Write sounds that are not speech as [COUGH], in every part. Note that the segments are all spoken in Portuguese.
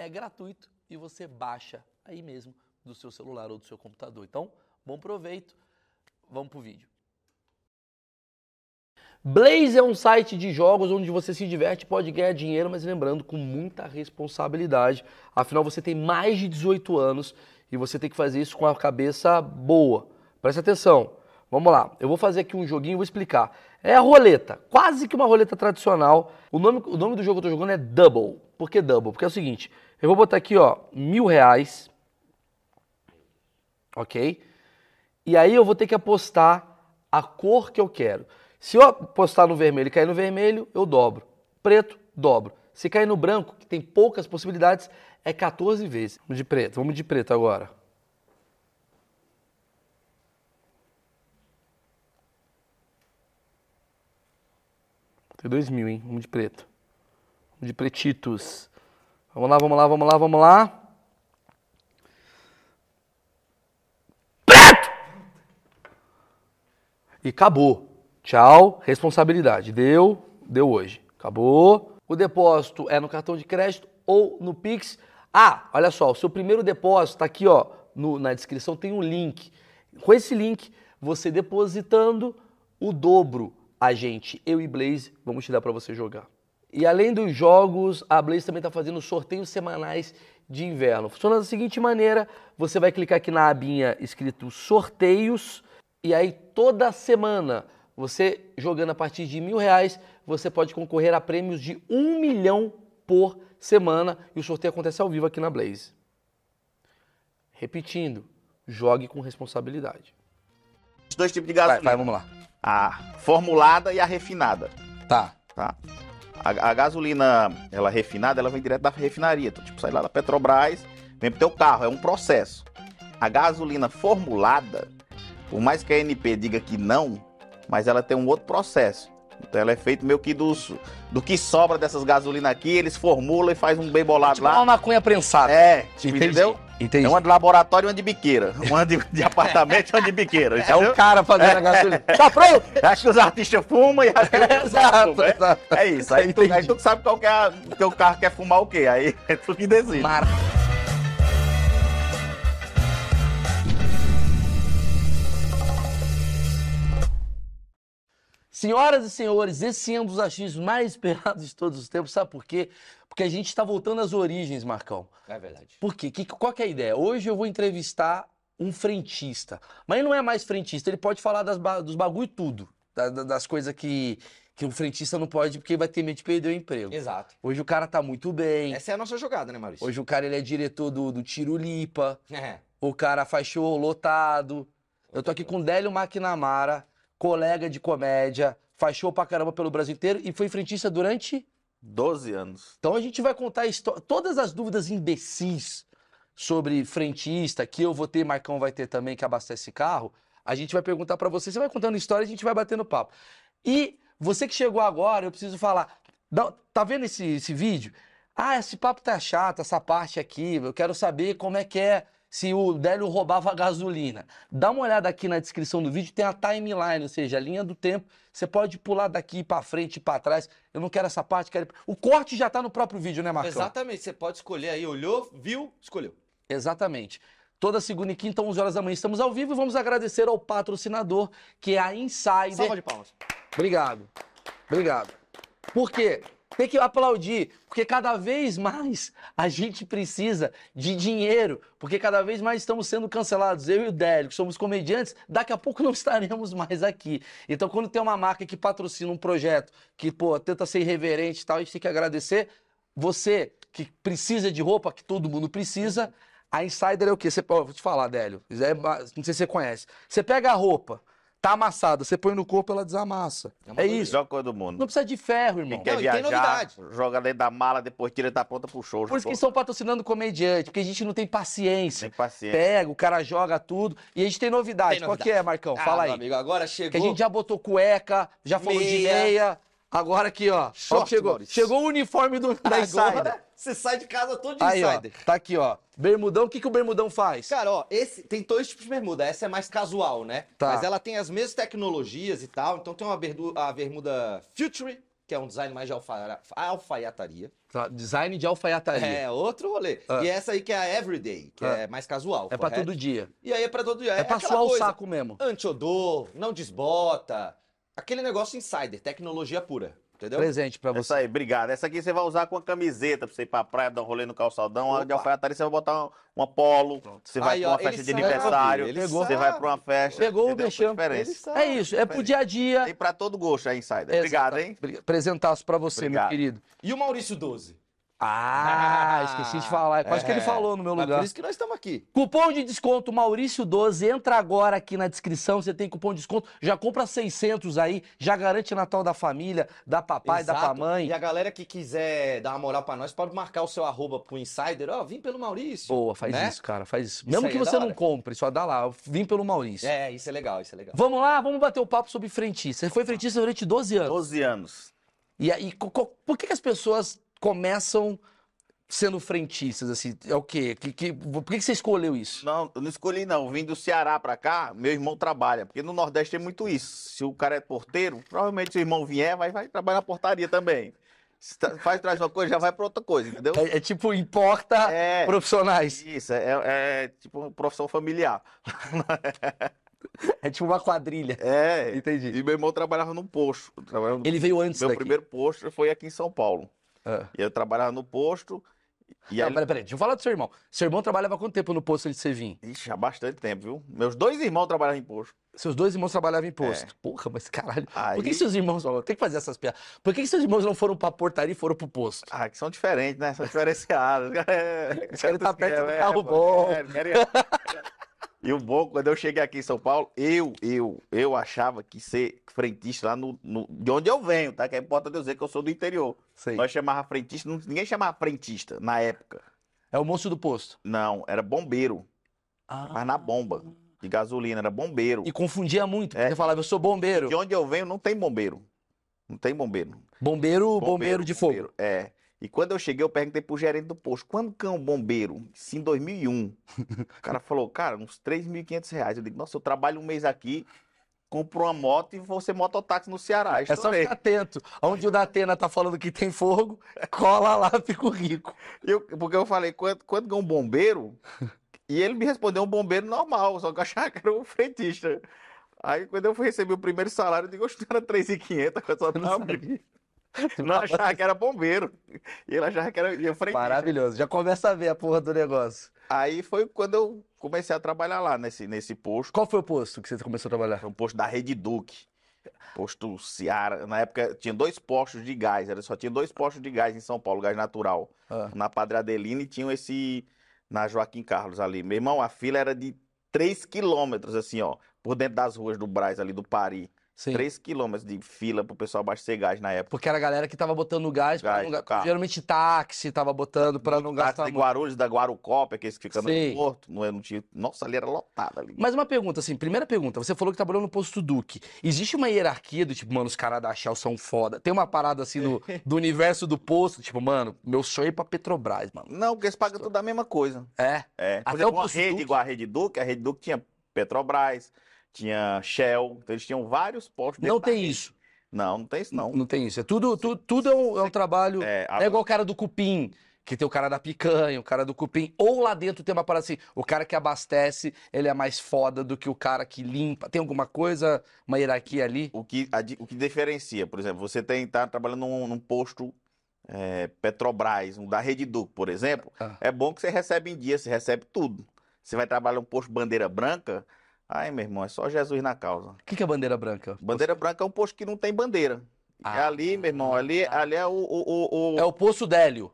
é gratuito e você baixa aí mesmo do seu celular ou do seu computador. Então, bom proveito. Vamos pro vídeo. Blaze é um site de jogos onde você se diverte, pode ganhar dinheiro, mas lembrando com muita responsabilidade. Afinal, você tem mais de 18 anos e você tem que fazer isso com a cabeça boa. Presta atenção. Vamos lá. Eu vou fazer aqui um joguinho vou explicar. É a roleta, quase que uma roleta tradicional. O nome, o nome do jogo que eu tô jogando é Double. Por que Double? Porque é o seguinte, eu vou botar aqui, ó, mil reais. Ok? E aí eu vou ter que apostar a cor que eu quero. Se eu apostar no vermelho e cair no vermelho, eu dobro. Preto, dobro. Se cair no branco, que tem poucas possibilidades, é 14 vezes. Vamos de preto. Vamos de preto agora. Tem dois mil, hein? Vamos de preto. Vamos de pretitos. Vamos lá, vamos lá, vamos lá, vamos lá. Preto! E acabou. Tchau, responsabilidade. Deu, deu hoje. Acabou. O depósito é no cartão de crédito ou no Pix. Ah, olha só, o seu primeiro depósito está aqui, ó, no, na descrição tem um link. Com esse link, você depositando o dobro, a gente, eu e Blaze, vamos te dar para você jogar. E além dos jogos, a Blaze também está fazendo sorteios semanais de inverno. Funciona da seguinte maneira: você vai clicar aqui na abinha escrito sorteios, e aí toda semana, você jogando a partir de mil reais, você pode concorrer a prêmios de um milhão por semana. E o sorteio acontece ao vivo aqui na Blaze. Repetindo, jogue com responsabilidade. Dois tipos de gasolina. Vai, vai, vamos lá. A formulada e a refinada. Tá. Tá. A, a, gasolina, ela refinada, ela vem direto da refinaria. Então, tipo, sai lá da Petrobras, vem pro teu carro, é um processo. A gasolina formulada, por mais que a NP diga que não, mas ela tem um outro processo. Então ela é feita meio que dos, do que sobra dessas gasolinas aqui, eles formulam e faz um bem bolado tipo lá. uma maconha prensada. É, tipo, entendeu? Entendi. É uma de laboratório e uma de biqueira. Uma de, [LAUGHS] de apartamento e uma de biqueira. Entendeu? É o cara fazendo a gasolina. Tá pronto? Acho que os artistas fumam e acho que [LAUGHS] exato, é, exato. é isso. Aí tu, aí tu, sabe qual que é o teu carro quer fumar o quê. Aí [LAUGHS] é tu que decide. Mar... Senhoras e senhores, esse é um dos achismos mais esperados de todos os tempos. Sabe por quê? Porque a gente está voltando às origens, Marcão. É verdade. Por quê? Que, qual que é a ideia? Hoje eu vou entrevistar um frentista. Mas ele não é mais frentista, ele pode falar das, dos bagulho tudo. das coisas que, que o frentista não pode, porque vai ter medo de perder o emprego. Exato. Hoje o cara tá muito bem. Essa é a nossa jogada, né, Maurício? Hoje o cara ele é diretor do, do Tirulipa. É. O cara faz show lotado. Eu tô aqui com Délio McNamara colega de comédia, faz show pra caramba pelo Brasil inteiro e foi frentista durante 12 anos. Então a gente vai contar todas as dúvidas imbecis sobre frentista, que eu vou ter, Marcão vai ter também, que abastece carro. A gente vai perguntar para você, você vai contando história, a gente vai batendo papo. E você que chegou agora, eu preciso falar, tá vendo esse, esse vídeo? Ah, esse papo tá chato, essa parte aqui, eu quero saber como é que é se o Délio roubava gasolina. Dá uma olhada aqui na descrição do vídeo, tem a timeline, ou seja, a linha do tempo. Você pode pular daqui para frente e para trás. Eu não quero essa parte, quero... O corte já está no próprio vídeo, né, Marcão? Exatamente, você pode escolher aí, olhou, viu, escolheu. Exatamente. Toda segunda e quinta, 11 horas da manhã, estamos ao vivo e vamos agradecer ao patrocinador, que é a Insider. Salva de palmas. Obrigado. Obrigado. Por quê? Tem que aplaudir, porque cada vez mais a gente precisa de dinheiro, porque cada vez mais estamos sendo cancelados. Eu e o Délio, que somos comediantes, daqui a pouco [LAUGHS] não estaremos mais aqui. Então, quando tem uma marca que patrocina um projeto que, pô, tenta ser irreverente e tal, a gente tem que agradecer. Você que precisa de roupa, que todo mundo precisa, a Insider é o quê? Você, ó, vou te falar, Délio, é não sei se você conhece. Você pega a roupa, tá amassada, você põe no corpo, ela desamassa. É É, isso. Melhor coisa do mundo. Não precisa de ferro, irmão. Quem quer Não, e tem viajar, novidade. joga dentro da mala, depois tira e tá pronta pro show. Por isso que estão patrocinando comediante, porque a gente não tem paciência. Tem paciência. Pega, o cara joga tudo. E a gente tem novidade. Tem Qual novidade. que é, Marcão? Ah, Fala meu aí. amigo, agora chegou. Que a gente já botou cueca, já falou de Meia. Agora aqui, ó. ó Short, que chegou, Maurício. chegou o uniforme do, da Insider. Você sai de casa todo de Aí, ó. insider. Tá aqui, ó. Bermudão. O que, que o bermudão faz? Cara, ó, esse tem dois tipos de bermuda. Essa é mais casual, né? Tá. Mas ela tem as mesmas tecnologias e tal. Então tem uma berdu- a bermuda Future, que é um design mais de alfa- alfaiataria. Tá, Design de alfaiataria. É, outro rolê. Ah. E essa aí que é a Everyday, que Ah. é mais casual. É pra correto? todo dia. E aí é pra todo dia. É, pra aquela suar o coisa. saco mesmo. Anti-odor, não desbota. Aquele negócio insider, tecnologia pura. Entendeu? Presente pra Essa você. aí, obrigado. Essa aqui você vai usar com a camiseta pra você ir pra praia, dar um rolê no calçadão. A de Opa. alfaiataria você vai botar uma, uma polo. Você vai Aí, pra ó, uma festa ele de sabe, aniversário. ele Você sabe. vai pra uma festa. Pegou o mexão. Sabe. É isso, é pro dia a dia. Tem pra todo gosto a Insider. Obrigado, hein? Exato. Presentaço pra você, meu Obrigado. querido. E o Maurício 12? Ah, esqueci de falar. É quase que ele É. falou no meu lugar. por isso que nós estamos aqui. Cupom de desconto Maurício12, entra agora aqui na descrição, você tem cupom de desconto, já compra 600 aí, já garante Natal da família, da papai, da Exato. mamãe. E a galera que quiser dar uma moral pra nós, pode marcar o seu arroba pro Insider. Ó, vim pelo Maurício. Boa, faz né? isso, cara, faz isso. Mesmo que é você da não compre, só dá lá, vim pelo Maurício. É, isso é legal, isso é legal. Vamos lá, vamos bater o papo sobre frentista. Você foi frentista durante 12 anos. 12 anos. E aí, por que, que as pessoas começam sendo frentistas, assim? É o quê? Que, que, por que, você escolheu isso? Não, eu não escolhi não. Vim do Ceará pra cá, meu irmão trabalha. Porque no Nordeste tem muito isso. Se o cara é porteiro, provavelmente se o irmão vier, vai, vai trabalhar na portaria também. Se faz, traz uma coisa, já vai pra outra coisa, entendeu? É, é tipo, importa É, profissionais. isso, é, é tipo uma profissão familiar. [LAUGHS] É tipo uma quadrilha. É, Entendi. e meu irmão trabalhava no posto. Trabalhava no- Ele veio antes Meu daqui. primeiro posto foi aqui em São Paulo. Ah. E eu trabalhava no posto. E Não, aí, peraí, peraí, deixa eu falar do seu irmão. Seu irmão trabalhava quanto tempo no posto de vir? Ixi, há bastante tempo, viu? Meus dois irmãos trabalhavam em posto. Seus dois irmãos trabalhavam em posto. Porra, mas caralho. Aí, Por que seus irmãos. Tem que fazer essas piadas. Por que, que seus irmãos não foram pra portaria e foram pro posto? Ah, que são diferentes, né? São diferenciados. Eles querem estar perto do carro bom. é, querem- E o bom, quando eu cheguei aqui em São Paulo, eu, eu, eu achava que ser frentista lá no, no- de onde eu venho, tá? Que é importante eu dizer que eu sou do interior. Sei. Nós chamava frentista, não- ninguém chamava frentista na época. É o moço do posto. Não, era bombeiro, Ah. mas na bomba de gasolina, era bombeiro. E confundia muito. É. Você falava, eu sou bombeiro. De onde eu venho não tem bombeiro. Não tem bombeiro. Bombeiro, bombeiro, de fogo. bombeiro, É. E quando eu cheguei, eu perguntei pro gerente do posto, quando que é um bombeiro? Isso em 2001. o cara falou, cara, uns 3.500 reais. Eu digo, nossa, eu trabalho um mês aqui, compro uma moto e vou ser mototáxi no Ceará. É só ficar atento. Onde o Datena tá falando que tem fogo, [LAUGHS] cola lá, fico rico. Eu- porque eu falei, quando, quando que é um bombeiro? E ele me respondeu um bombeiro normal, só que eu achava que era um frentista. Aí quando eu fui receber o primeiro salário, eu digo, oxe, não era 3.500, [LAUGHS] eu só Eu [LAUGHS] não achava que era bombeiro. E ele achava que era ia frentista. Maravilhoso. Já começa a ver a porra do negócio. Aí foi quando eu comecei a trabalhar lá nesse, nesse posto. Qual foi o posto que você começou a trabalhar? Foi um posto da Rede Duque. Posto Seara. Na época tinha dois postos de gás. Era, só tinha dois postos de gás em São Paulo, gás natural. Ah. Na Padre Adelina e tinha esse na Joaquim Carlos ali. Meu irmão, a fila era de 3 quilômetros, assim, ó. Por dentro das ruas do Braz, ali do Pari. Sim. 3 quilômetros de fila pro pessoal abastecer gás na época. Porque era a galera que tava botando gás, pra Gás não no carro. Geralmente táxi tava botando pra não Táxi gastar de muito. Guarulhos, da Guarucópia, aqueles que ficam no Sei. aeroporto. Não, é- não tinha... Nossa, ali era lotado ali. Mas uma pergunta, assim, primeira pergunta, você falou que trabalhou no posto Duque. Existe uma hierarquia do tipo, mano, os caras da Shell são foda. Tem uma parada assim no, [LAUGHS] do universo do posto, tipo, mano, meu sonho é ir pra Petrobras, mano. Não, porque eles pagam tudo a mesma coisa. É. É. Por Até exemplo, o uma Posto rede Duque. igual a Rede Duque, a Rede Duque tinha Petrobras, tinha Shell, então eles tinham vários postos. Não tem isso. Não, não tem isso não. Não tem isso. É tudo, tudo, tudo é um, é um trabalho. É, a- É igual o cara do cupim, que tem o cara da picanha, o cara do cupim. Ou lá dentro tem uma parada assim, o cara que abastece, ele é mais foda do que o cara que limpa. Tem alguma coisa, uma hierarquia ali? o, que, a o que diferencia, por exemplo, você tem tá trabalhando num, num posto é, Petrobras, um da Rede Duque, por exemplo, Ah. é bom que você recebe em dia, você recebe tudo. Você vai trabalhar um posto bandeira branca, ai, meu irmão, é só Jesus na causa. O que, que é bandeira branca? Bandeira branca é um posto que não tem bandeira. é Ah, ali, meu irmão, ali, ali é o, o, o- o- É o Poço Délio.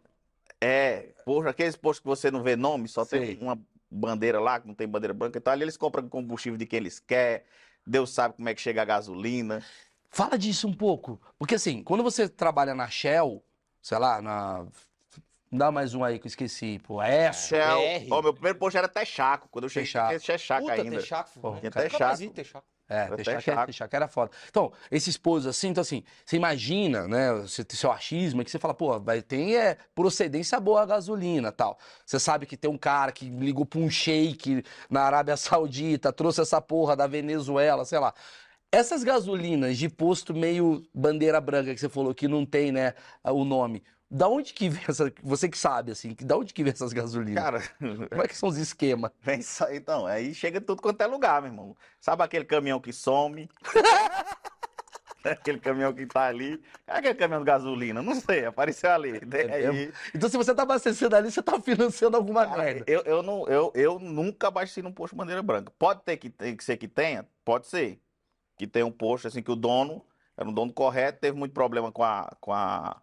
É, poxa, aqueles postos que você não vê nome, só Sei. tem uma bandeira lá, que não tem bandeira branca. Então ali eles compram combustível de quem eles querem. Deus sabe como é que chega a gasolina. Fala disso um pouco. Porque assim, quando você trabalha na Shell, sei lá, na. Dá mais um aí que eu esqueci, pô. É. Shell. BR. Ó, meu primeiro posto era Texaco. Quando eu cheguei, Texaco. tinha Texaco Puta, ainda. Texaco. Pô, tinha Nunca Texaco. É, Texaco, chaco. era, Texaco era foda. Então, esses pousos assim, então assim, você imagina, né, você tem seu achismo, é que você fala, pô, vai, tem é, procedência boa a gasolina tal. Você sabe que tem um cara que ligou pra um sheik na Arábia Saudita, trouxe essa porra da Venezuela, sei lá. Essas gasolinas de posto meio bandeira branca que você falou que não tem, né, o nome. Da onde que vem essa, você que sabe, assim, da onde que vem essas gasolinas? Cara, Como é que são os esquemas? [LAUGHS] vem só. Então, aí chega tudo quanto é lugar, meu irmão. Sabe aquele caminhão que some? [LAUGHS] aquele caminhão que tá ali. É aquele caminhão de gasolina? Não sei, apareceu ali. É aí. Então, se você tá abastecendo ali, você tá financiando alguma Cara, merda. eu, eu, não, eu, eu nunca abasteci num posto bandeira branca. Pode ter que, tem que ser que tenha? Pode ser. Que tenha um posto assim que o dono era um dono correto, teve muito problema com a. Com a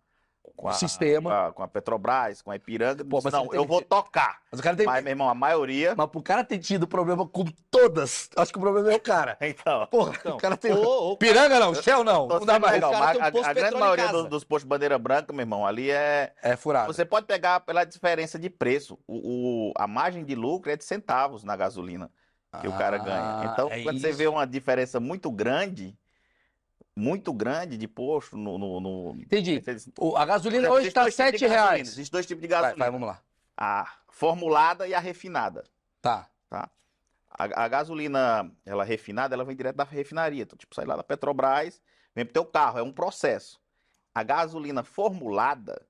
com O a, sistema. Com a, com a Petrobras, com a Ipiranga. Pô, mas não, tem eu vou tocar. Mas o cara tem. Mas, meu irmão, a maioria. Mas pro cara ter tido problema com todas, acho que o problema é o cara. [LAUGHS] Então. Porra, Então, o cara tem. Ou, ou, Piranga não, Shell não. Não dá mais. legal, O cara mas tem um a, a grande maioria dos, dos postos bandeira branca, meu irmão, ali é. É furado. Você pode pegar pela diferença de preço. O, o- a margem de lucro é de centavos na gasolina. que o cara ganha. Então, é quando você isso. vê uma diferença muito grande, muito grande de posto no. no, no- Entendi. O- a gasolina hoje tá dois tipos de 7 gasolina, reais. Existem dois tipos de Vai, gasolina. vai, vamos lá. A formulada e a refinada. Tá. A, a gasolina, ela refinada, ela vem direto da refinaria. Então, tipo, sai lá da Petrobras, vem pro teu carro, é um processo. A gasolina formulada,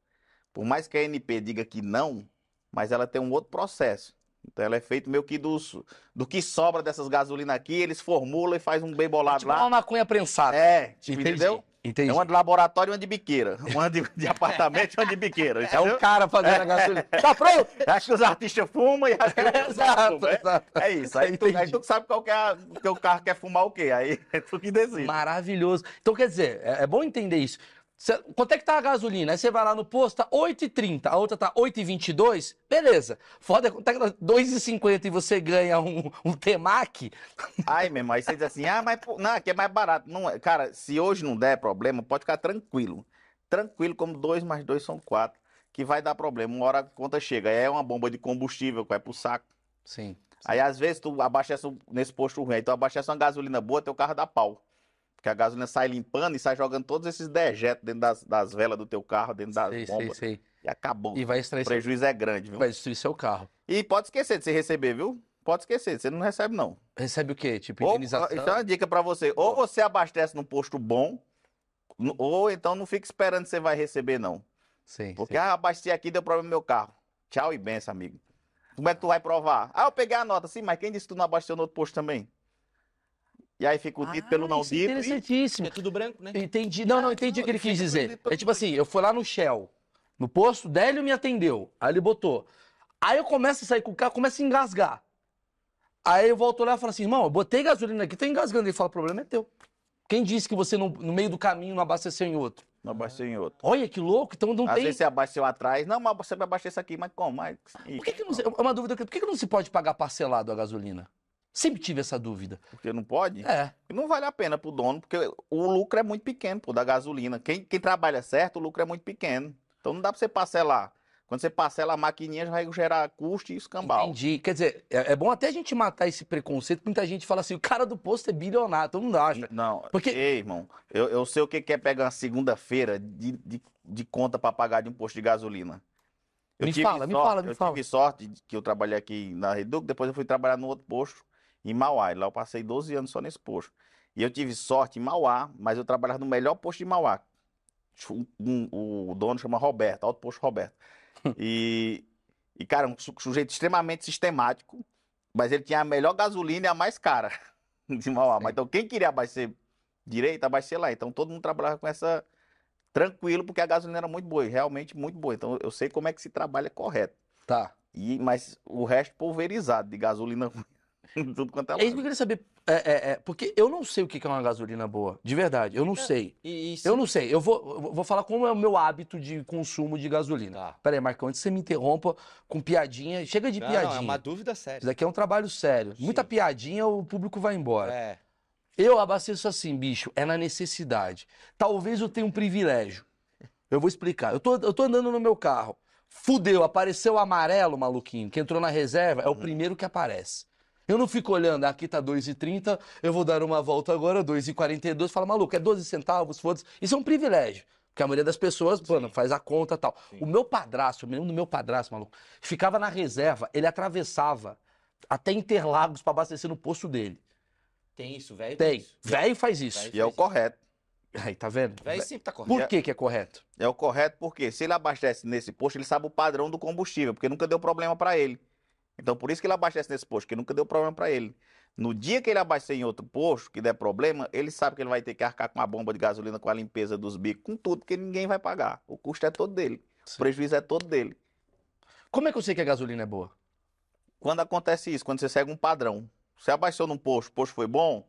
por mais que a ANP diga que não, mas ela tem um outro processo. Então ela é feita meio que dos, do que sobra dessas gasolinas aqui, eles formulam e faz um bem bolado Tipo lá. uma maconha prensada. É, tipo, Entendi. entendeu? Entendi. É uma de laboratório e uma de biqueira. [LAUGHS] Uma de, de apartamento e uma de biqueira. É entendeu? o cara fazendo a gasolina. [LAUGHS] Tá pronto? Acho que os artistas fumam e acho que [LAUGHS] os exato, é? exato. É isso. Aí tu, aí tu sabe qual que é o carro quer fumar o quê. Aí é tu que decide. Maravilhoso. Então, quer dizer, é, é bom entender isso. Cê- quanto é que tá a gasolina? Aí você vai lá no posto, tá 8,30, a outra tá 8,22, beleza. Foda é quanto é que tá 2,50 e você ganha um, um Temac. Aí mesmo, aí você diz assim, ah, mas não, aqui é mais barato. Não, é. cara, se hoje não der problema, pode ficar tranquilo. Tranquilo, como dois mais dois são quatro, que vai dar problema. Uma hora a conta chega. Aí é uma bomba de combustível que vai pro saco. Sim. Aí às vezes tu abastece nesse posto ruim, aí tu abastece uma gasolina boa, teu carro dá pau. Porque a gasolina sai limpando e sai jogando todos esses dejetos dentro das, das velas do teu carro, dentro das Sei, sei, bombas. sei. E acabou. E vai O extrair seu, prejuízo é grande, viu? vai destruir seu carro. E pode esquecer de você receber, viu? Pode esquecer, você não recebe não. Recebe o quê? Tipo, Ou, indenização? então é uma dica pra você, ou você abastece num posto bom, ou então não fica esperando que você vai receber não. Sim, Porque sim. ah, abasteci aqui, deu problema no meu carro. Tchau e benção, amigo. Como é que tu vai provar? Ah, eu peguei a nota. Sim, mas quem disse que tu não abasteceu no outro posto também? E aí fica o dito pelo não isso é dito. e- Interessantíssimo. É tudo branco, né? Entendi. Não, não, entendi o que ele quis dizer. É tipo assim, eu fui lá no Shell, no posto, Délio me atendeu. Aí ele botou. Aí eu começo a sair com o carro, começo a engasgar. Aí eu volto lá e falo assim, irmão, eu botei gasolina aqui, tô engasgando. Ele fala, o problema é teu. Quem disse que você, no, no meio do caminho, não abasteceu em outro? Não abasteceu em outro. Olha que louco, então não Às tem... vezes você abasteceu atrás. Não, mas você vai abastecer aqui, mas como? Mas... Por que, que não. É uma dúvida, que- por que, que não se pode pagar parcelado a gasolina? Sempre tive essa dúvida. Porque não pode? É, Não vale a pena pro dono, porque o lucro é muito pequeno, pô, da gasolina. Quem, quem trabalha certo, o lucro é muito pequeno. Então não dá pra você parcelar. Quando você parcela a maquininha, já vai gerar custo e escambau. entendi. Quer dizer, é, é bom até a gente matar esse preconceito, porque muita gente fala assim, o cara do posto é bilionário, todo mundo acha. Não, Porque- ei, irmão, eu, eu sei o que é pegar uma segunda-feira de, de, de conta pra pagar de um posto de gasolina. Eu Me fala, me sorte- fala, me eu fala. tive sorte que eu trabalhei aqui na Reduc, depois eu fui trabalhar no outro posto, em Mauá. E lá eu passei 12 anos só nesse posto. E eu tive sorte em Mauá, mas eu trabalhava no melhor posto de Mauá. Um- um- o dono chama Roberto, Alto Posto Roberto. [LAUGHS] E, e, cara, um su- sujeito extremamente sistemático, mas ele tinha a melhor gasolina e a mais cara [LAUGHS] de Mauá. Sim. Mas então quem queria abastecer direito, abastecer lá. Então todo mundo trabalhava com essa, tranquilo, porque a gasolina era muito boa, realmente muito boa. Então eu sei como é que se trabalha correto. Tá. E, mas o resto pulverizado de gasolina ruim. [LAUGHS] Tudo quanto é É isso que eu lado. queria saber. É, é, é, porque eu não sei o que é uma gasolina boa. De verdade, eu não sei. E, e Eu não sei. Eu vou, eu vou falar como é o meu hábito de consumo de gasolina. Tá. Pera aí, Marcão, antes que você me interrompa com piadinha. Chega de Não, piadinha. não, é uma dúvida Isso séria. daqui é um trabalho sério. Muita Sim. piadinha, o público vai embora. É. Eu abasteço assim, bicho, é na necessidade. Talvez eu tenha um privilégio. Eu vou explicar. Eu tô, eu tô andando no meu carro. Fudeu, apareceu o amarelo, maluquinho, que entrou na reserva, é o primeiro que aparece. Eu não fico olhando, aqui tá 2,30, eu vou dar uma volta agora, 2,42, fala, maluco, é 12 centavos, foda-se. Isso é um privilégio. Porque a maioria das pessoas, mano, faz a conta e tal. Sim. O meu padrasto, eu me lembro do meu padrasto, maluco, ficava na reserva, ele atravessava até Interlagos pra abastecer no posto dele. Tem isso, velho. Tem. Velho faz isso. E é o correto. Aí, tá vendo? Velho sempre tá correto. Por que que é correto? É o correto porque se ele abastece nesse posto, ele sabe o padrão do combustível, porque nunca deu problema para ele. Então por isso que ele abastece nesse posto, porque nunca deu problema para ele. No dia que ele abastecer em outro posto, que der problema, ele sabe que ele vai ter que arcar com a bomba de gasolina, com a limpeza dos bicos, com tudo, porque ninguém vai pagar. O custo é todo dele. Sim. O prejuízo é todo dele. Como é que eu sei que a gasolina é boa? Quando acontece isso, quando você segue um padrão, você abaixou num posto, o posto foi bom,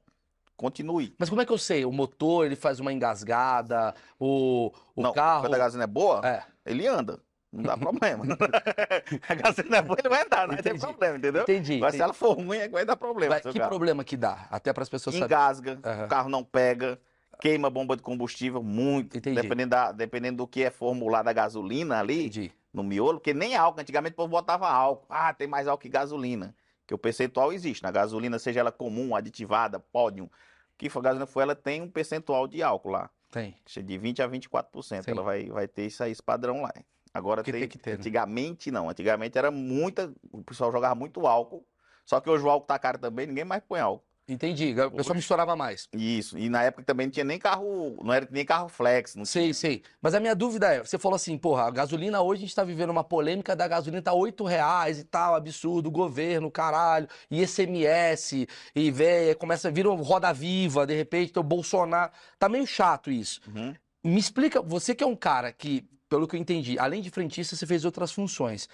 continue. Mas como é que eu sei? O motor, ele faz uma engasgada, o, o não, carro... quando a gasolina é boa, É, ele anda. Não dá problema. [LAUGHS] a gasolina é boa, ele vai andar, não Entendi. problema, entendeu? entendi. Mas se entendi. ela for ruim, é que vai dar problema. Vai- que carro. problema que dá? Até para as pessoas saberem. Engasga, Aham. o carro não pega, queima bomba de combustível muito. Entendi. Dependendo, da, dependendo do que é formulada a gasolina ali, Entendi. no miolo, porque nem álcool, antigamente o povo botava álcool. Ah, tem mais álcool que gasolina. Que o percentual existe. Na gasolina, seja ela comum, aditivada, pódio, que for gasolina for, ela tem um percentual de álcool lá. Tem. De 20 a 24%. Sim. Ela vai, vai ter isso aí, esse padrão lá. Agora tem, tem que ter, né? Antigamente não. Antigamente era muita. O pessoal jogava muito álcool. Só que hoje o álcool tá caro também, ninguém mais põe álcool. Entendi. O pessoal misturava mais. Isso. E na época também não tinha nem carro. Não era nem carro flex. Não Sei, sei. Mas a minha dúvida é, você falou assim, porra, a gasolina hoje a gente tá vivendo uma polêmica da gasolina tá 8 reais e tal, absurdo, governo, caralho, e ICMS, e véia, começa a vir um roda viva, de repente, tem o Bolsonaro. Tá meio chato isso. Uhum. Me explica, você que é um cara que, pelo que eu entendi, além de frentista, você fez outras funções.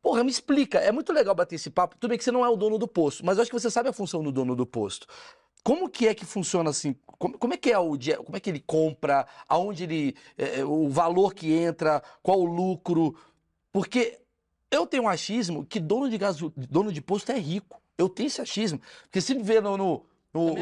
Porra, me explica. É muito legal bater esse papo. Tudo bem que você não é o dono do posto, mas eu acho que você sabe a função do dono do posto. Como que é que funciona assim? Como, como é que é o dia? Como é que ele compra? Aonde ele. é, é, o valor que entra? Qual o lucro? Porque eu tenho um achismo que dono de gaso, dono de posto é rico. Eu tenho esse achismo. Porque se vê no. no, no-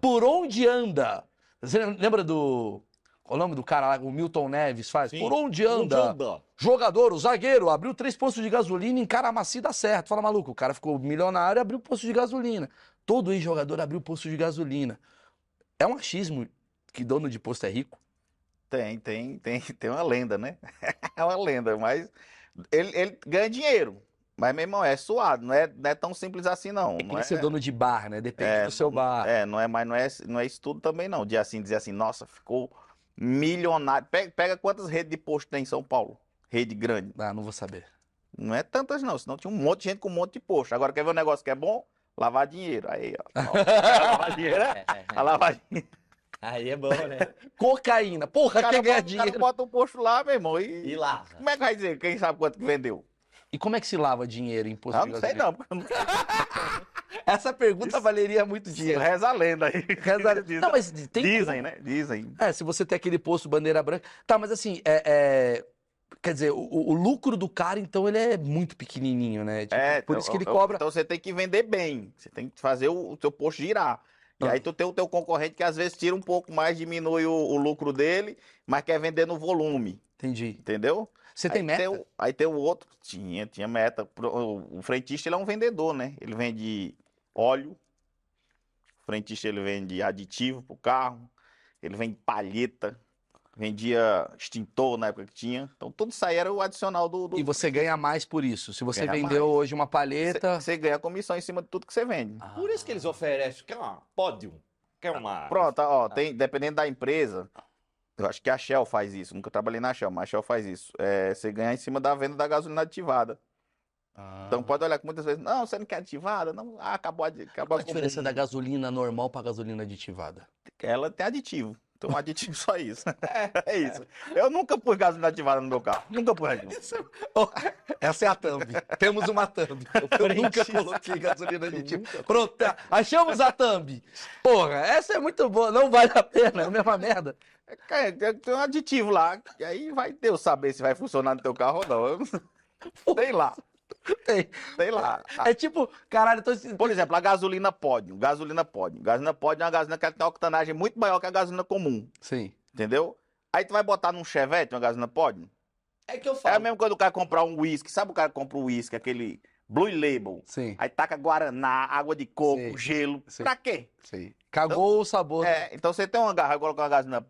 por onde anda? Você lembra do. Qual o nome do cara lá? O Milton Neves faz? Sim. Por onde anda? Jogador, o zagueiro, abriu três postos de gasolina em Caramaci dá certo. Fala, maluco, o cara ficou milionário e abriu posto de gasolina. Todo ex-jogador abriu posto de gasolina. É um achismo que dono de posto é rico? Tem, tem, tem, [LAUGHS] tem uma lenda, né? [LAUGHS] É uma lenda, mas ele, ele ganha dinheiro. Mas, meu irmão, é suado, não é, não é tão simples assim, não. Tem não que é, ser dono de bar, né? Depende é, do seu bar. É, não é, mas não é, não é isso tudo também, não. De assim, dizer assim, nossa, ficou milionário. Pega, pega quantas redes de posto tem em São Paulo? Rede grande. Ah, não vou saber. Não é tantas, não. Senão tinha um monte de gente com um monte de posto. Agora, quer ver um negócio que é bom? Lavar dinheiro. Aí, ó. [LAUGHS] lavar dinheiro é. É, é, a lavar dinheiro. Aí é bom, né? [LAUGHS] Cocaína. Porra, cara, quer ganhar bota, o cara dinheiro. bota um posto lá, meu irmão. E, E lava. como é que vai dizer? Quem sabe quanto que vendeu? E como é que se lava dinheiro em posto Ah, não sei não. [LAUGHS] Essa pergunta valeria muito dinheiro. Reza a lenda aí. Reza- [LAUGHS] Dizem, Não, mas tem dizem, né? Dizem. É, se você tem aquele posto bandeira branca. Tá, mas assim, é, é- quer dizer, o, o lucro do cara, então, ele é muito pequenininho, né? Tipo, É, por então, isso que ele cobra. Então você tem que vender bem. Você tem que fazer o, o teu posto girar. E Ah. aí tu tem o teu concorrente que às vezes tira um pouco mais, diminui o, o lucro dele, mas quer vender no volume, Entendi. entendeu? Você tem aí meta? Tem o, aí tem o outro, tinha, tinha meta. O, o frentista ele é um vendedor, né? Ele vende óleo, o frentista ele vende aditivo pro carro, ele vende palheta, vendia extintor na época que tinha. Então tudo isso aí era o adicional do... do E você ganha mais por isso. Se você Ganha vendeu mais. hoje uma palheta. Você ganha comissão em cima de tudo que você vende. Ah. Por isso que eles oferecem. Quer uma pódio? Quer uma. Pronto, ó, tem, dependendo da empresa, eu acho que a Shell faz isso. Nunca trabalhei na Shell, mas a Shell faz isso. É, você ganha em cima da venda da gasolina aditivada. Ah. Então pode olhar que muitas vezes, não, você não quer aditivada? Não, ah, acabou, acabou Qual a diferença da gasolina normal para gasolina aditivada? Ela tem aditivo. Tem um aditivo só isso. [LAUGHS] [LAUGHS] É, isso. Eu nunca pus gasolina ativada no meu carro. Nunca pus. [LAUGHS] Oh, essa é a thumb. Temos uma thumb. Eu nunca coloquei gasolina aditiva. Pronto, tá. achamos a thumb. Porra, essa é muito boa. Não vale a pena, é a mesma merda. É, tem um aditivo lá. E aí vai Deus saber se vai funcionar no teu carro ou não. Sei lá. Tem. Sei lá. É tipo, caralho, tô... Por exemplo, a gasolina pode. Gasolina pode. Gasolina pode é uma gasolina que tem uma octanagem muito maior que a gasolina comum. Sim. Entendeu? Aí tu vai botar num Chevette uma gasolina pode? É que eu É falo. a mesma coisa do cara comprar um whisky. Sabe o cara que compra um whisky, aquele Blue Label? Sim, Aí taca guaraná, água de coco, Sim. gelo. Sim. Pra quê? sim. Cagou o sabor. É, então você tem uma garrafa, coloca uma gasolina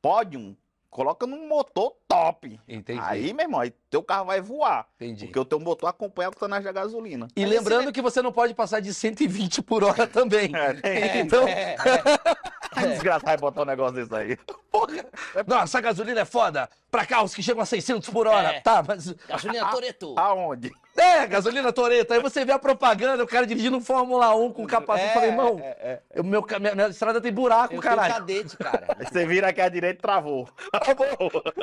Podium, coloca num motor top. Entendi. Aí, meu irmão, aí teu carro vai voar. Entendi. Porque o teu motor acompanha a octanagem da gasolina. E Mas lembrando esse- que você não pode passar de 120 por hora também. [LAUGHS] É, [LAUGHS] Então, é, [LAUGHS] Que desgraça vai botar um negócio desse aí. porra. Nossa, essa gasolina é foda. Pra carros que chegam a 600 por hora. É. Tá, mas. Gasolina Toreto. Aonde? É, gasolina Toreto. Aí você vê a propaganda, o cara dirigindo um Fórmula 1 com capacete. Eu falei, irmão, É, é. eu- meu, minha, minha estrada tem buraco, Eu caralho. tenho cadete, cara. Aí você vira aqui à direita e travou. Acabou.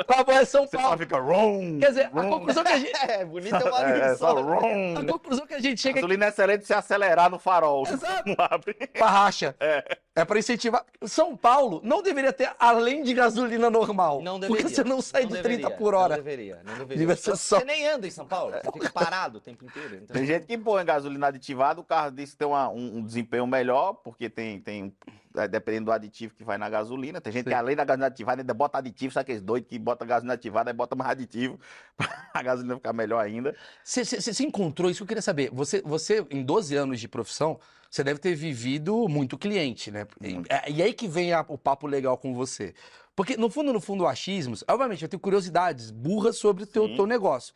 Acabou, é São Você só Paulo. fica rom. Quer dizer, a conclusão que a gente. [LAUGHS] É, bonito é uma [LAUGHS] É, só só. rom. A conclusão que a gente chega aqui Gasolina é excelente se acelerar no farol. Exato. [LAUGHS] Não abre. pra racha. É. pra incentivar. São Paulo não deveria ter além de gasolina normal. Não deveria. Porque você não sai Não de deveria, 30 por hora. Não deveria, não deveria. Ser só- Você nem anda em São Paulo, você fica parado o tempo inteiro. Então... Tem gente que põe gasolina aditivada, o carro diz que tem uma- um, um desempenho melhor, porque tem, tem é, dependendo do aditivo que vai na gasolina. Tem gente Sim. que além da gasolina ativada ainda bota aditivo, sabe aqueles doidos que bota gasolina ativada e bota mais aditivo [LAUGHS] pra a gasolina ficar melhor ainda. Você, encontrou isso que eu queria saber. Você, você, em 12 anos de profissão, você deve ter vivido muito cliente, né? E, Muito. é- e aí que vem a- o papo legal com você. Porque, no fundo, no fundo, achismos, obviamente, eu tenho curiosidades burras sobre o teu, teu negócio.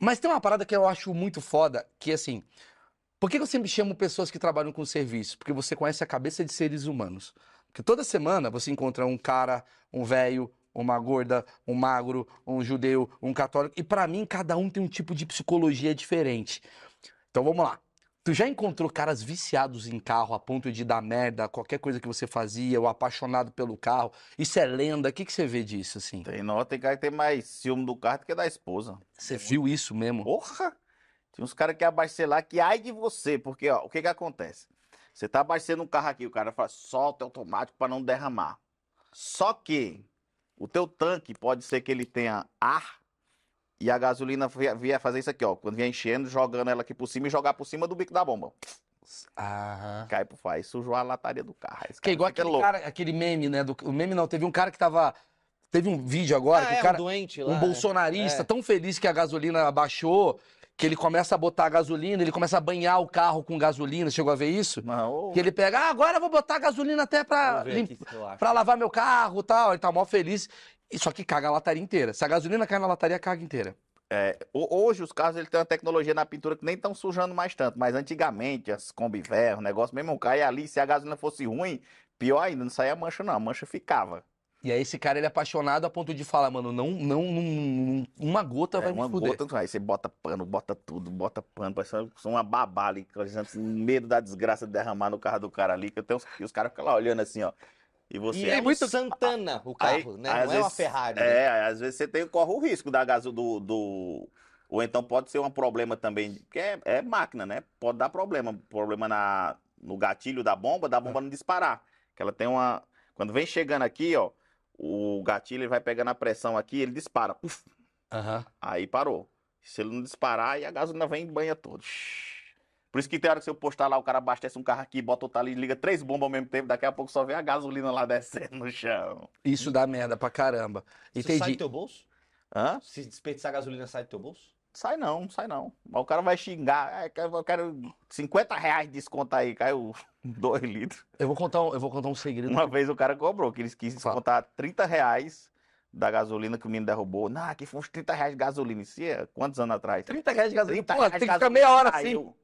Mas tem uma parada que eu acho muito foda, que é assim. Por que eu sempre chamo pessoas que trabalham com serviço? Porque você conhece a cabeça de seres humanos. Porque toda semana você encontra um cara, um velho, uma gorda, um magro, um judeu, um católico. E pra mim, cada um tem um tipo de psicologia diferente. Então vamos lá. Tu já encontrou caras viciados em carro a ponto de dar merda, a qualquer coisa que você fazia, ou apaixonado pelo carro? Isso é lenda? O que, que você vê disso, assim? Tem, não, tem cara que tem mais ciúme do carro do que da esposa. Você viu isso mesmo? Porra! Tinha uns caras que iam abastecer lá, que ai de você, porque ó, o que que acontece? Você tá abastecendo um carro aqui, o cara fala, solta automático para não derramar. Só que o teu tanque pode ser que ele tenha ar e a gasolina via, via fazer isso aqui, ó. Quando vier enchendo, jogando ela aqui por cima e jogar por cima do bico da bomba. Ah. Cai pro faz, sujou a lataria do carro. Esse Que é cara igual aquele cara, aquele meme, né? Do, o meme não, teve um cara que tava. Teve um vídeo agora Ah, que é, o cara. um doente lá. um bolsonarista é. tão feliz que a gasolina baixou, que ele começa a botar gasolina, ele começa a banhar o carro com gasolina. Chegou a ver isso? Não, Que ele pega, ah, agora eu vou botar gasolina até pra, Vamos ver lim- aqui se eu acho. pra lavar meu carro e tal. Ele tá mó feliz. Só que caga a lataria inteira. Se a gasolina cai na lataria, caga inteira. Ho- Hoje os carros ele tem uma tecnologia na pintura que nem estão sujando mais tanto, mas antigamente as Kombi Verro, o negócio mesmo cai ali, se a gasolina fosse ruim, pior ainda, não saía mancha não, a mancha ficava. E aí esse cara, ele é apaixonado a ponto de falar, mano, não, não, não- não- uma gota É, vai uma me fuder. gota, aí você bota pano, bota tudo, bota pano, parece uma- babá ali, medo da desgraça de derramar no carro do cara ali, que eu tenho e os caras ficam lá olhando assim, ó. E você E é muito Santana o Aí- carro, né? aí, Não às é uma Ferrari. né? É, aí, às vezes você tem, corre o risco da gaso do, do. Ou então pode ser um problema também, porque é, é máquina, né? Pode dar problema. Problema na, no gatilho da bomba, da bomba não disparar. Que ela tem uma. Quando vem chegando aqui, ó, o gatilho ele vai pegando a pressão aqui, ele dispara. Puf, Aham. aí parou. Se ele não disparar, aí a gasolina vem e banha todo. Por isso que tem hora que você postar lá, o cara abastece um carro aqui, bota outro ali, liga três bombas ao mesmo tempo, daqui a pouco só vem a gasolina lá descendo no chão. Isso dá merda pra caramba. Isso sai Entendi. do teu bolso? Hã? Se desperdiçar gasolina, sai do teu bolso? Sai não, sai não. Mas o cara vai xingar. "Ah, eu quero- Eu quero 50 reais de desconto aí, caiu [LAUGHS] 2 litros. Eu vou contar um, eu vou contar um segredo. Uma vez o cara cobrou, que eles quis descontar 30 reais da gasolina que o menino derrubou. Não, aqui foi uns 30 reais de gasolina. Isso é quantos anos atrás? 30 reais de gasolina. 30 Pô, reais tem que ficar meia hora assim. eu-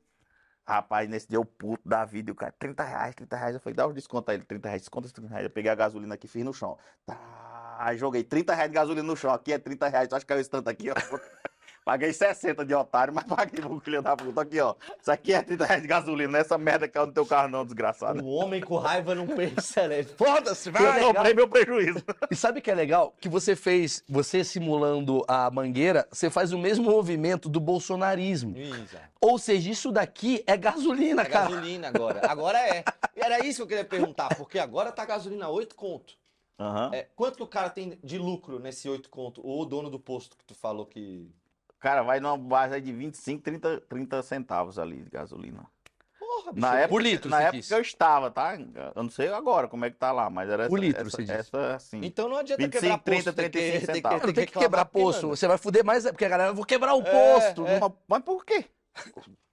Rapaz, nesse dia eu puto da vida, e o cara, 30 reais, 30 reais. Eu falei, dá os descontos aí, 30 reais, desconta esses 30 reais. Eu peguei a gasolina aqui, fiz no chão. Tá, joguei 30 reais de gasolina no chão. Aqui é 30 reais, tu acha que caiu esse tanto aqui, ó? [LAUGHS] Paguei 60 de otário, mas [LAUGHS] paguei pro filho da puta. Aqui, ó. Isso aqui é 30 reais de gasolina. Não é essa merda que é no teu carro, não, desgraçado. O homem com raiva não [LAUGHS] percebe. Foda-se, Eu vai! comprei meu prejuízo. [LAUGHS] E sabe o que é legal? Que você fez, você simulando a mangueira, você faz o mesmo movimento do bolsonarismo. Isa, Ou seja, isso daqui é gasolina, É cara. gasolina agora. Agora é. E era isso que eu queria perguntar, porque agora tá gasolina 8 conto. Aham. É, quanto que o cara tem de lucro nesse 8 conto? Ou o dono do posto que tu falou que. Cara, vai numa base de 25, 30, 30 centavos ali de gasolina. Porra, bicho. Na época, Por litro, na você época disse. que eu estava, tá? Eu não sei agora como é que tá lá, mas era essa, Por litro, essa, você disse. essa assim. Então não adianta 25, quebrar 30, posto. tem que- 35 tem que- centavos. Não tem que reclamar, quebrar porque, posto. mano, Você vai fuder mais, porque a galera, eu vou quebrar o É, posto. é. Mas, mas por quê?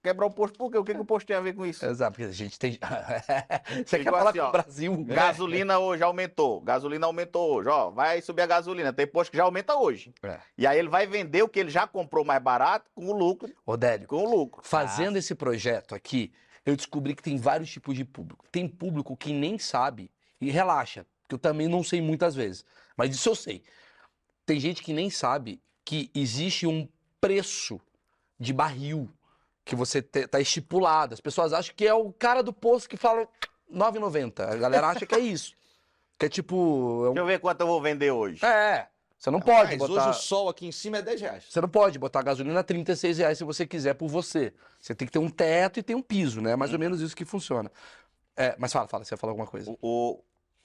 Quebrar o posto por quê? O que, que o posto tem a ver com isso? Exato, porque a gente tem. [LAUGHS] Você quer falar assim, com o Brasil? Gasolina hoje aumentou. Gasolina aumentou hoje. Ó, vai subir a gasolina. Tem posto que já aumenta hoje. É. E aí ele vai vender o que ele já comprou mais barato com o lucro. Odélio, Com o lucro. fazendo esse projeto aqui, eu descobri que tem vários tipos de público. Tem público que nem sabe, e relaxa, que eu também não sei muitas vezes, mas isso eu sei. Tem gente que nem sabe que existe um preço de barril que você te- tá estipulado. As pessoas acham que é o cara do posto que fala 9,90. A galera acha que é isso. Que é tipo. é um- Deixa eu ver quanto eu vou vender hoje. É, você não pode Mas botar. hoje o sol aqui em cima é 10 reais. Você não pode botar gasolina a 36 reais se você quiser por você. Você tem que ter um teto e ter um piso, né? É mais ou menos isso que funciona. É, mas fala, fala, você ia falar alguma coisa. O,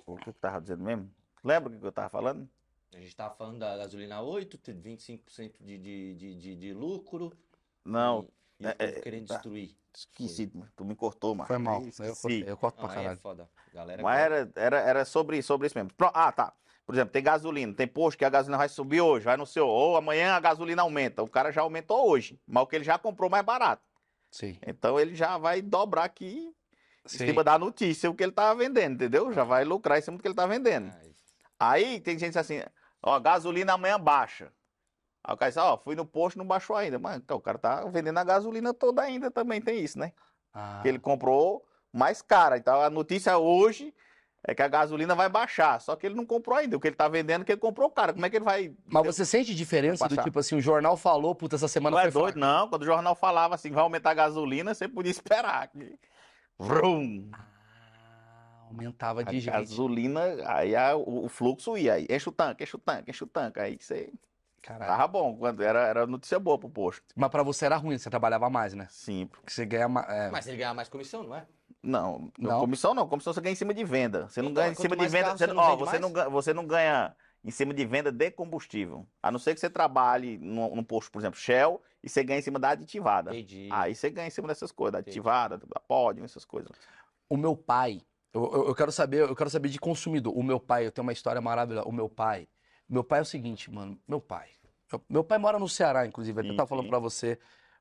o, o que eu tava dizendo mesmo? Lembra o que eu tava falando? A gente tava falando da gasolina 8, tem 25% de, de, de, de, de lucro. Não, E, o é, povo é, querendo tá. destruir. esqueci. Tu me cortou, mano. Foi mal. Eu, Esqueci. cortei, eu corto pra Não, aí é caralho. foda. Galera Mas era, era, era sobre, sobre isso mesmo. Pro- Ah, tá. Por exemplo, tem gasolina, tem posto que a gasolina vai subir hoje, vai no seu, ou amanhã a gasolina aumenta. O cara já aumentou hoje, mas o que ele já comprou mais barato. Sim. Então ele já vai dobrar aqui em Sim. cima da notícia o que ele tava vendendo, entendeu? Já vai lucrar em cima do que ele tá vendendo. Ai, Aí tem gente assim, ó, gasolina amanhã baixa. Aí o cara diz, ó, fui no posto não baixou ainda. Mas então o cara tá vendendo a gasolina toda ainda também, tem isso, né? Ah, Que ele comprou mais cara. Então a notícia hoje é que a gasolina vai baixar. Só que ele não comprou ainda. O que ele tá vendendo é que ele comprou cara. Como é que ele vai. Mas você sente diferença do tipo assim, o jornal falou, puta, essa semana Não foi é doido, fraca. não. Quando o jornal falava assim, vai aumentar a gasolina, você podia [LAUGHS] esperar. que- Vrum. Ah, aumentava A de gente. gasolina, aí a- o, o fluxo ia. Aí enche o tanque, enche o tanque, enche o tanque. Aí você. Caralho. Tava bom. Quando era, era notícia boa pro posto. Mas pra você era ruim, você trabalhava mais, né? Sim. Porque você ganha mais. É, Mas ele ganha mais comissão, não é? Não, Não? não, comissão não. Comissão você ganha em cima de venda. Você não Então, ganha em cima de venda. carro Você, você não- ó, você, não, ganha- você não ganha em cima de venda de combustível. A não ser que você trabalhe num, num posto, por exemplo, Shell, e você ganha em cima da aditivada. Entendi. Aí você ganha em cima dessas coisas, da Entendi. aditivada, da pódio, essas coisas. O meu pai, eu, eu- eu quero saber, eu quero saber de consumidor. O meu pai, eu tenho uma história maravilhosa. O meu pai, meu pai é o seguinte, mano, meu pai. eu- meu pai mora no Ceará, inclusive, até Sim, tava falando pra você.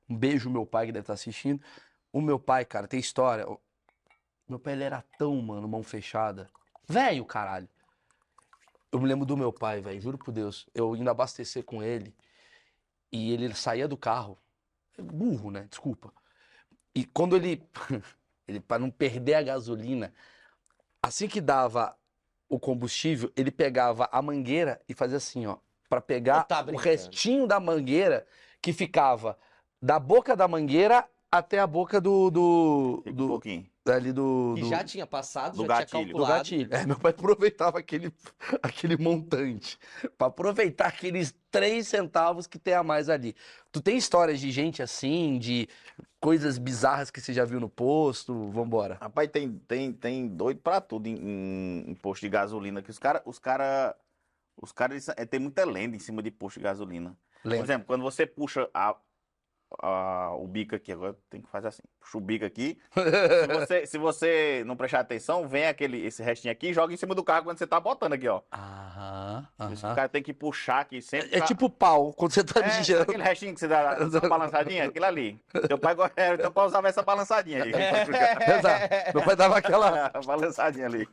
Um beijo, meu pai, que deve estar assistindo. O meu pai, cara, tem história. Meu pai, ele era tão, mano, mão fechada. Velho, caralho. Eu me lembro do meu pai, velho, juro por Deus. Eu indo abastecer com ele e ele saía do carro. Burro, né? Desculpa. E quando ele, [LAUGHS] ele para não perder a gasolina, assim que dava o combustível, ele pegava a mangueira e fazia assim, ó, Pra pegar tá o restinho da mangueira que ficava da boca da mangueira até a boca do do, Fica um do pouquinho. Ali do, Que do- já tinha passado, do já gatilho. tinha do calculado. gatilho. É, meu pai aproveitava aquele, aquele montante pra aproveitar aqueles três centavos que tem a mais ali. Tu tem histórias de gente assim, de coisas bizarras que você já viu no posto? Vambora. Rapaz, tem, tem, tem doido pra tudo em, em- em posto de gasolina. Que os caras, os cara, os cara, eles, é, tem muita lenda em cima de posto de gasolina. Por Lembra? exemplo, quando você puxa a, a- o bico aqui, agora tem que fazer assim, puxa o bico aqui. Se [LAUGHS] você, se você não prestar atenção, vem aquele, esse restinho aqui e joga em cima do carro quando você tá botando aqui, ó. Aham. O cara tem que puxar aqui sempre. É pra- tipo pau, quando você tá É, girando. aquele restinho que você dá uma balançadinha, aquilo ali. Teu pai, é, teu pai usava essa balançadinha aí. [LAUGHS] Meu pai dava aquela. [LAUGHS] Balançadinha ali.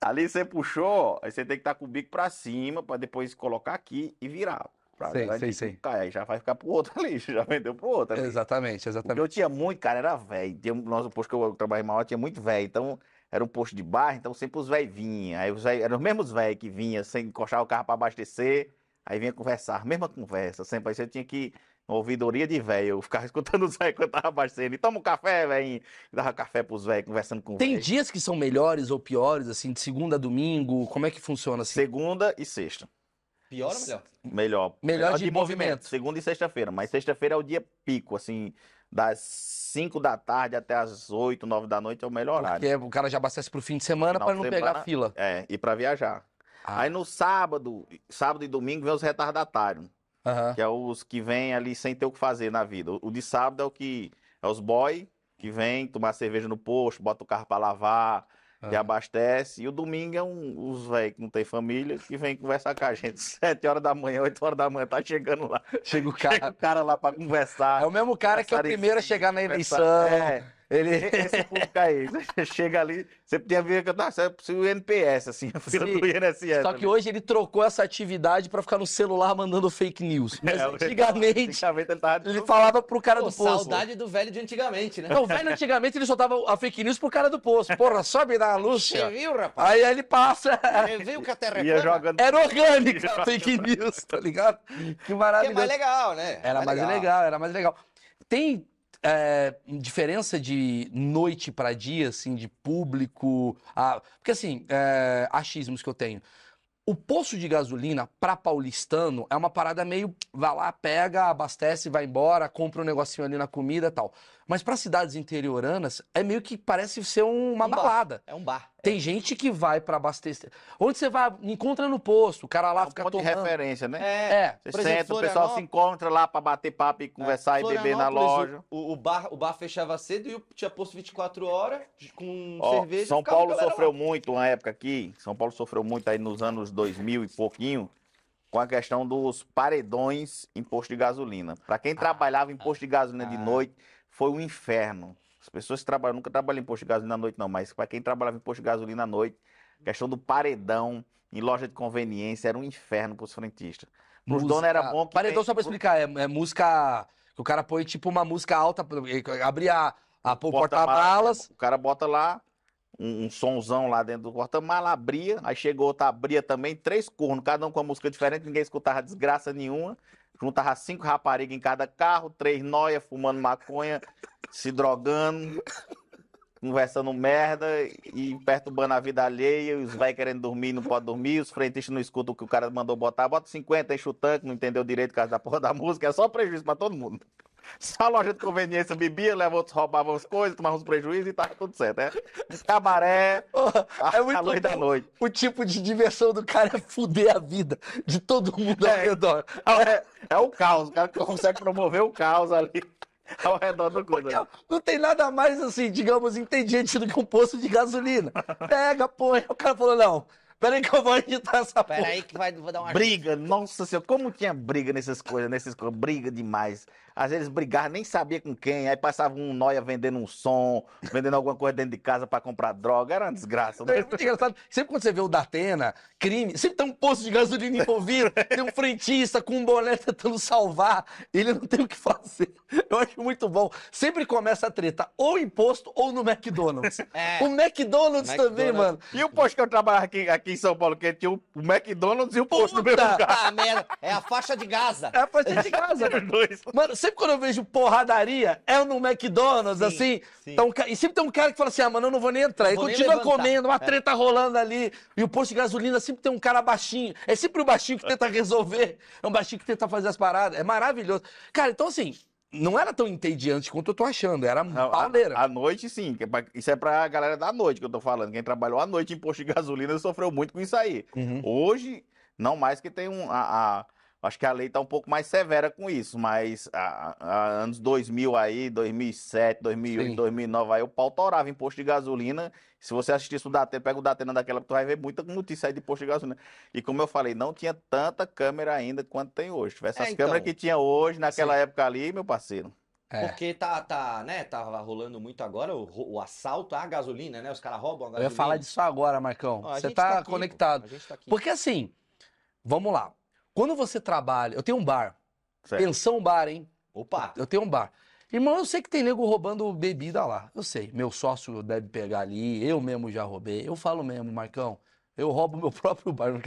ali você puxou, aí você tem que estar com o bico pra cima, pra depois colocar aqui e virar. Pra Sei, sei, que sei. cai. Aí já vai ficar pro outro [LAUGHS] ali, já vendeu pro outro ali. Exatamente, Porque exatamente. eu tinha muito, cara, era velho. Um- nosso posto que eu trabalhei maior tinha muito velho. Então, era um posto de bairro, então sempre os velhos vinham. Aí os véio, eram os mesmos velhos que vinham sem encostar o carro pra abastecer. Aí vinha conversar, mesma conversa, sempre. Aí você tinha que uma ouvidoria de velho. Eu ficava [LAUGHS] escutando os velhos quando tava abastecendo. E toma um café, velho. Dava café pros velhos, conversando com Tem velho. dias que são melhores ou piores, assim, de segunda a domingo? Como é que funciona assim? Segunda e sexta. Pior ou melhor? Melhor. Melhor de movimento. Segunda e sexta-feira. Mas sexta-feira é o dia pico, assim. Das 5 da tarde até as 8, 9 da noite é o melhor horário. Porque o cara já abastece pro fim de semana de não semana, pegar fila. É, e pra viajar. Ah, Aí no sábado, sábado e domingo vem os retardatários. aham. que é os que vêm ali sem ter o que fazer na vida. O- O de sábado é o que é os boy que vem tomar cerveja no posto, bota o carro pra lavar, que Ah. abastece. E o domingo é um, os velhos que não tem família que vem conversar com a gente. [LAUGHS] Sete horas da manhã, oito horas da manhã, tá chegando lá. Chega o Chega cara. o cara lá pra conversar. É o mesmo cara que é o primeiro a chegar na eleição. É, Ele. esse [LAUGHS] público aí. Você chega ali, você podia ver que eu tava o NPS, assim, a fila Sim. do INSS. Só que ali. hoje ele trocou essa atividade pra ficar no celular mandando fake news. Mas É, antigamente antigamente ele tava ele falava pro cara Pô, do posto. saudade do velho de antigamente, né? Não, velho, antigamente ele soltava a fake news pro cara do posto. Porra, sobe na Você Lúcia. viu, rapaz? Aí ele passa. Você viu que a terra é ia jogando. Era orgânica a [LAUGHS] fake news, tá ligado? Que Que é mais legal, né? Era mais legal. era mais legal. Tem é, diferença de noite pra dia, assim, de público? Ah, porque, assim, é, achismos que eu tenho. O posto de gasolina pra paulistano é uma parada meio. Vai lá, pega, abastece, vai embora, compra um negocinho ali na comida tal. Mas pra cidades interioranas, é meio que parece ser uma Um bar. balada. É um bar. Tem gente que vai pra abastecer. Onde você vai, encontra no posto, o cara lá É um fica de tomando. referência, né? É, Você Por exemplo, senta, o pessoal se encontra lá pra bater papo e conversar e beber na loja. O, o bar, o bar fechava cedo e tinha posto 24 horas com Ó, cerveja. São Paulo sofreu lá. muito uma época aqui. São Paulo sofreu muito aí nos anos 2000 e pouquinho com a questão dos paredões em posto de gasolina. Pra quem trabalhava em posto de gasolina de ah. noite, foi um inferno. As pessoas que trabalham, nunca trabalhei em posto de gasolina à noite não, mas pra quem trabalhava em posto de gasolina à noite, questão do paredão em loja de conveniência era um inferno pros frentistas. Pros Música- donos era bom que Paredão, tem- só pra explicar, é, é música. que O cara põe tipo uma música alta, abre a, a porta-malas. O cara bota lá um, um sonzão lá dentro do porta-mala, abria, aí chegou outra, abria também, três cornos, cada um com uma música diferente, ninguém escutava desgraça nenhuma. Juntava cinco raparigas em cada carro, três noia, fumando maconha, se drogando, conversando merda e perturbando a vida alheia, os vai querendo dormir, não pode dormir, os frentistas não escutam o que o cara mandou botar, bota 50, enche o tanque, não entendeu direito por causa da porra da música, é só prejuízo pra todo mundo. [LAUGHS] Só a loja de conveniência bebia, leva outros, roubavam as coisas, tomavam uns prejuízos e tava tudo certo, é? Cabaré, [LAUGHS] É muito a luz da noite. O tipo de diversão do cara é fuder a vida de todo mundo ao É. redor. É, é o caos, o cara consegue promover o caos ali [LAUGHS] ao redor do coisa. Porque não tem nada mais, assim, digamos, entediante do que um posto de gasolina. Pega, põe. O cara falou: não, peraí que eu vou editar essa porra. Pera aí que vai, vou dar uma... Briga, nossa senhora, como tinha briga nessas coisas, nessas coisas, briga demais. Às vezes brigavam, nem sabia com quem, aí passava um noia vendendo um som, vendendo alguma coisa dentro de casa pra comprar droga, era uma desgraça. É né? muito engraçado. Sempre quando você vê o Datena, crime, sempre tem um posto de gasolina envolvido, [LAUGHS] tem um frentista com um boné tentando salvar, ele não tem o que fazer. Eu acho muito bom. Sempre começa a treta, ou em posto ou no McDonald's. É. O McDonald's, também, McDonald's. mano. E o posto que eu trabalhava aqui, aqui em São Paulo, que tinha o McDonald's e o posto do mesmo Puta! lugar. Ah, [LAUGHS] merda. É a faixa de Gaza. É a partir de [LAUGHS] dois. Mano, sempre quando eu vejo porradaria, é no McDonald's, Sim, assim. sim. Então, ca- e sempre tem um cara que fala assim: ah, mano, eu não vou nem entrar. E continua comendo, uma É. treta rolando ali. E o posto de gasolina sempre tem um cara baixinho. É sempre o baixinho que tenta resolver. É um baixinho que tenta fazer as paradas. É maravilhoso. Cara, então assim, não era tão entediante quanto eu tô achando. Era Não, pauleira. À noite, sim. que é Isso é pra galera da noite que eu tô falando. Quem trabalhou à noite em posto de [LAUGHS] gasolina sofreu muito com isso aí. Uhum. Hoje, não mais que tem um. A, a- acho que a lei tá um pouco mais severa com isso, mas a, a- anos 2000 aí, 2007, 2008, Sim. 2009, aí o pau torava em posto de gasolina. Se você assistisse o Datena, pega o Datena daquela, tu vai ver muita notícia aí de posto de gasolina. E como eu falei, não tinha tanta câmera ainda quanto tem hoje. Se tivesse É, as então. câmeras que tinha hoje, naquela época ali, meu parceiro. É. Porque tá, tá, né, tava rolando muito agora o, o assalto à gasolina, né? Os caras roubam a Eu gasolina. ia falar disso agora, Marcão. Ó, Você gente tá, aqui, conectado. A gente tá aqui. Porque assim, vamos lá. Quando você trabalha. Eu tenho um bar. Certo. Pensão bar, hein? Opa! Eu tenho um bar. Irmão, eu sei que tem nego roubando bebida lá. Eu sei. Meu sócio deve pegar ali. Eu mesmo já roubei. Eu falo mesmo, Marcão. Eu roubo meu [LAUGHS] próprio bar. Não,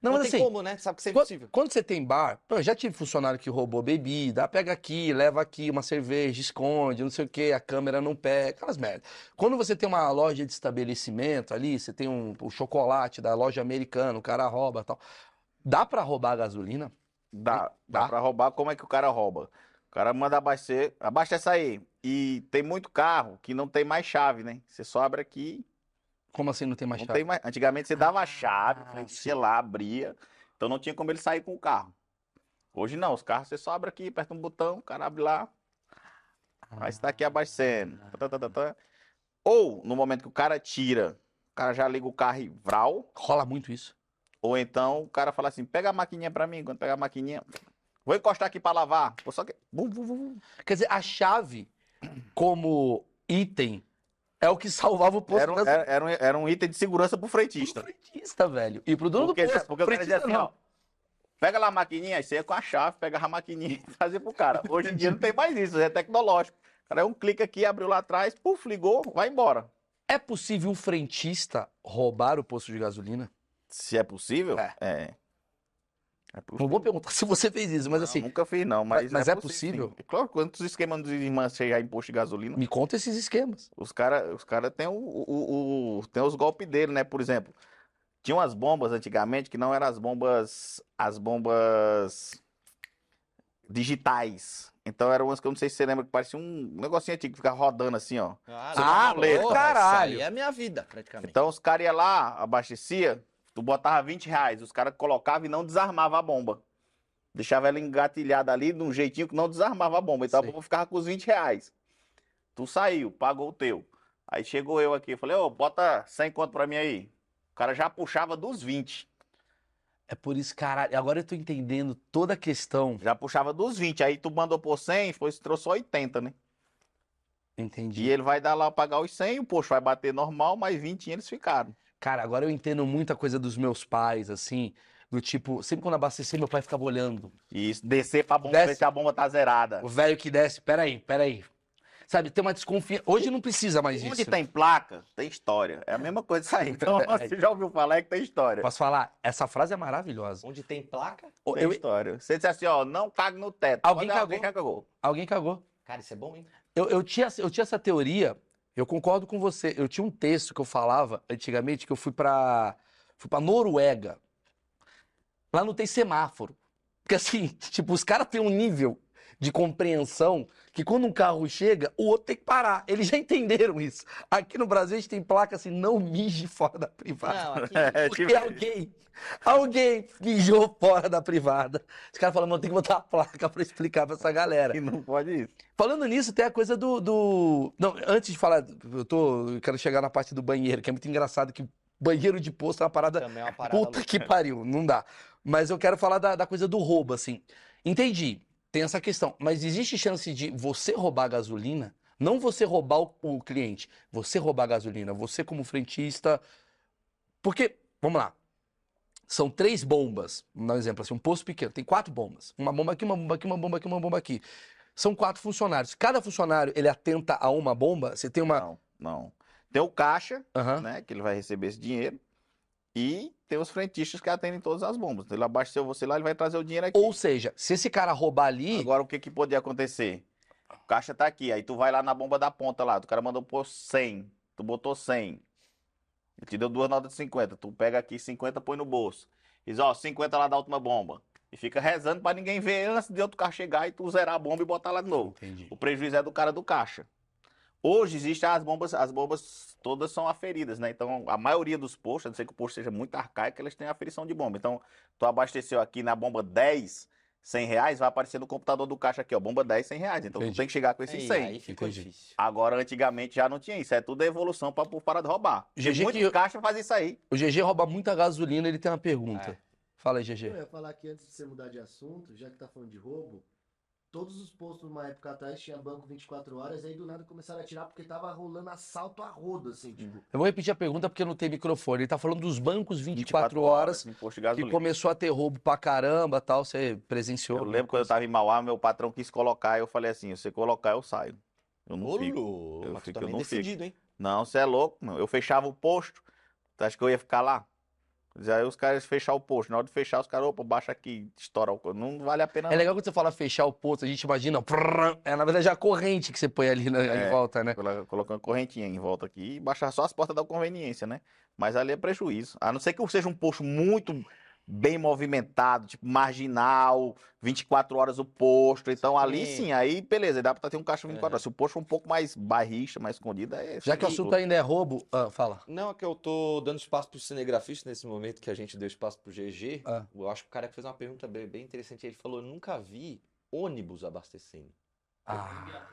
não, mas tem assim, como, né? Sabe que isso é quando, impossível. quando você tem bar, eu já tive funcionário que roubou bebida, pega aqui, leva aqui uma cerveja, esconde, não sei o quê, a câmera não pega, aquelas merdas. Quando você tem uma loja de estabelecimento ali, você tem um, o chocolate da loja americana, o cara rouba e tal. Dá pra roubar a gasolina? Dá, dá Dá? pra roubar. Como é que o cara rouba? O cara manda abastecer, abastece aí. E tem muito carro que não tem mais chave, né? Você só abre aqui, Como assim não tem mais não chave? tem mais. Antigamente você dava a chave, Ah, sei lá, abria. Então não tinha como ele sair com o carro. Hoje não, os carros você só abre aqui, aperta um botão, o cara abre lá, aí você tá aqui abastecendo. Tá, tá, tá, tá. Ou no momento que o cara tira, o cara já liga o carro e vral. Rola muito isso. Ou então o cara fala assim: pega a maquininha pra mim. Quando pegar a maquininha, vou encostar aqui pra lavar. Pô, só que. Quer dizer, a chave como item é o que salvava o posto Era, um, era, era um, era um item de segurança pro pro frentista. frentista, velho. E pro dono Porque, do posto. porque o cara dizia assim: não. ó. Pega lá a maquininha, você ia com a chave, pegava a maquininha e [LAUGHS] trazia pro cara. Hoje em dia não tem mais isso, é tecnológico. O cara é um clique aqui, abriu lá atrás, puf, ligou, vai embora. É possível um frentista roubar o posto de gasolina? Se é possível, É. é. É Não possível. vou perguntar [LAUGHS] se você fez isso, mas Não, assim, nunca fiz, não, mas, mas é possível? sim. Claro, quantos esquemas dos irmãos chegar em posto de gasolina? me conta esses esquemas. Os caras os cara têm o, o, o- tem os golpes dele, né? Por exemplo, tinha umas bombas antigamente que não eram as bombas. As bombas digitais. Então eram umas que eu não sei se você lembra, que parecia um negocinho antigo que ficava rodando assim, ó. Ah, boleta. ô, caralho. Isso aí é a minha vida, praticamente. Então os caras iam lá, abastecia, tu botava 20 reais, os caras colocavam e não desarmava a bomba. Deixava ela engatilhada ali de um jeitinho que não desarmava a bomba. Então Sei. a bomba ficava com os 20 reais. Tu saiu, pagou o teu. Aí chegou eu aqui, falei, ô, bota 100 conto pra mim aí. O cara já puxava dos 20. É por isso, caralho. Agora eu tô entendendo toda a questão. Já puxava dos 20. Aí tu mandou por 100, foi, trouxe 80, né? Entendi. E ele vai dar lá pagar os 100, o posto vai bater normal, mas 20 eles ficaram. Cara, agora eu entendo muita coisa dos meus pais, assim. Do tipo, sempre quando abastecer, meu pai ficava olhando. Isso, descer pra bomba, Desce. ver se a bomba tá zerada. O velho que desce, peraí, peraí. Sabe, tem uma desconfiança. Hoje não precisa mais Onde disso. tem placa, tem história. É a mesma coisa isso aí. [LAUGHS] Então, você já ouviu falar que tem história. Posso falar? Essa frase é maravilhosa. Onde tem placa? Tem eu- história. Você disse assim, ó, não cague no teto. Alguém cagou. cagou. Alguém cagou. Cara, isso é bom, hein? Eu, eu tinha, eu tinha essa teoria, eu concordo com você. Eu tinha um texto que eu falava antigamente que eu fui pra, fui pra Noruega. Lá não tem semáforo. Porque assim, [LAUGHS] tipo, os caras têm um nível de compreensão que quando um carro chega, o outro tem que parar. Eles já entenderam isso. Aqui no Brasil a gente tem placa assim, não mije fora da privada. Não, aqui... [LAUGHS] É, Porque tipo, alguém, alguém mijou fora da privada. Os caras falam, mano, tem que botar a placa pra explicar pra essa galera. que não pode isso. Falando nisso, tem a coisa do, do- Não, antes de falar, eu tô. Eu quero chegar na parte do banheiro, que é muito engraçado que banheiro de posto é uma parada. Também é uma parada Puta louca. que pariu, não dá. Mas eu quero falar da, da coisa do roubo, assim. Entendi, tem essa questão. Mas existe chance de você roubar gasolina? Não você roubar o, o cliente, você roubar gasolina, você como frentista. Porque, vamos lá. São três bombas. Vamos dar um exemplo assim, um posto pequeno, tem quatro bombas. Uma bomba aqui, uma bomba aqui, uma bomba aqui, uma bomba aqui. São quatro funcionários. Cada funcionário, ele atenta a uma bomba, você tem uma. Não, não. Tem o caixa, Aham. né? Que ele vai receber esse dinheiro. E tem os frentistas que atendem todas as bombas. Então, ele abasteceu você lá, ele vai trazer o dinheiro aqui. Ou seja, se esse cara roubar ali. Agora, o que que podia acontecer? O caixa tá aqui, aí tu vai lá na bomba da ponta lá, o cara mandou pôr 100, tu botou 100. Ele te deu duas notas de 50, tu pega aqui 50, põe no bolso. Diz, ó, 50 lá da última bomba. E fica rezando pra ninguém ver antes de outro carro chegar e tu zerar a bomba e botar lá de novo. Entendi. O prejuízo é do cara do caixa. Hoje existem as bombas, as bombas todas são aferidas, né? Então, a maioria dos postos, a não ser que o posto seja muito arcaico, elas têm aferição de bomba. Então, tu abasteceu aqui na bomba 10, 100 reais, vai aparecer no computador do caixa aqui, ó, bomba 10, 100 reais. Então, Entendi. tu tem que chegar com esses Aí, 100. aí ficou Entendi. difícil. Agora, antigamente já não tinha isso. É tudo evolução pra, pra parar de roubar. Porque GG muito que eu- caixa faz isso aí. O GG rouba muita gasolina, ele tem uma pergunta. É. Fala aí, Eu GG. ia falar que antes de você mudar de assunto, já que tá falando de roubo, todos os postos uma época atrás tinha banco 24 horas, aí do nada começaram a tirar porque tava rolando assalto a rodo, assim, tipo. Eu vou repetir a pergunta porque não tem microfone. Ele tá falando dos bancos 24, horas, em posto de que começou a ter roubo pra caramba tal. Você presenciou? Eu lembro quando eu tava em Mauá, meu patrão quis colocar, eu falei assim, se você colocar, eu saio. Eu não Ô, fico. Eu fico, eu também não fico. decidido, hein? Não, você é louco, meu. Eu fechava o posto. Tu acha que eu ia ficar lá? Aí os caras fechar o posto. Na hora de fechar, os caras, opa, baixa aqui, estoura o. Não vale a pena. É legal quando você fala fechar o posto, a gente imagina, prrr, é na verdade a corrente que você põe ali na, É. em volta, né? Colo- Colocar uma correntinha em volta aqui e baixar só as portas da conveniência, né? Mas ali é prejuízo. A não ser que seja um posto muito bem movimentado, tipo marginal, 24 horas o posto. Então ali Sim. sim, aí beleza, dá pra ter um caixa 24 É. horas. Se o posto for um pouco mais barricha, mais escondido, é. Já que o sim. assunto ainda é roubo, ah, fala. Não, é que eu tô dando espaço pro cinegrafista nesse momento que a gente deu espaço pro GG. Ah. Eu acho que o cara que fez uma pergunta bem, bem interessante. Ele falou: nunca vi ônibus abastecendo. Ah,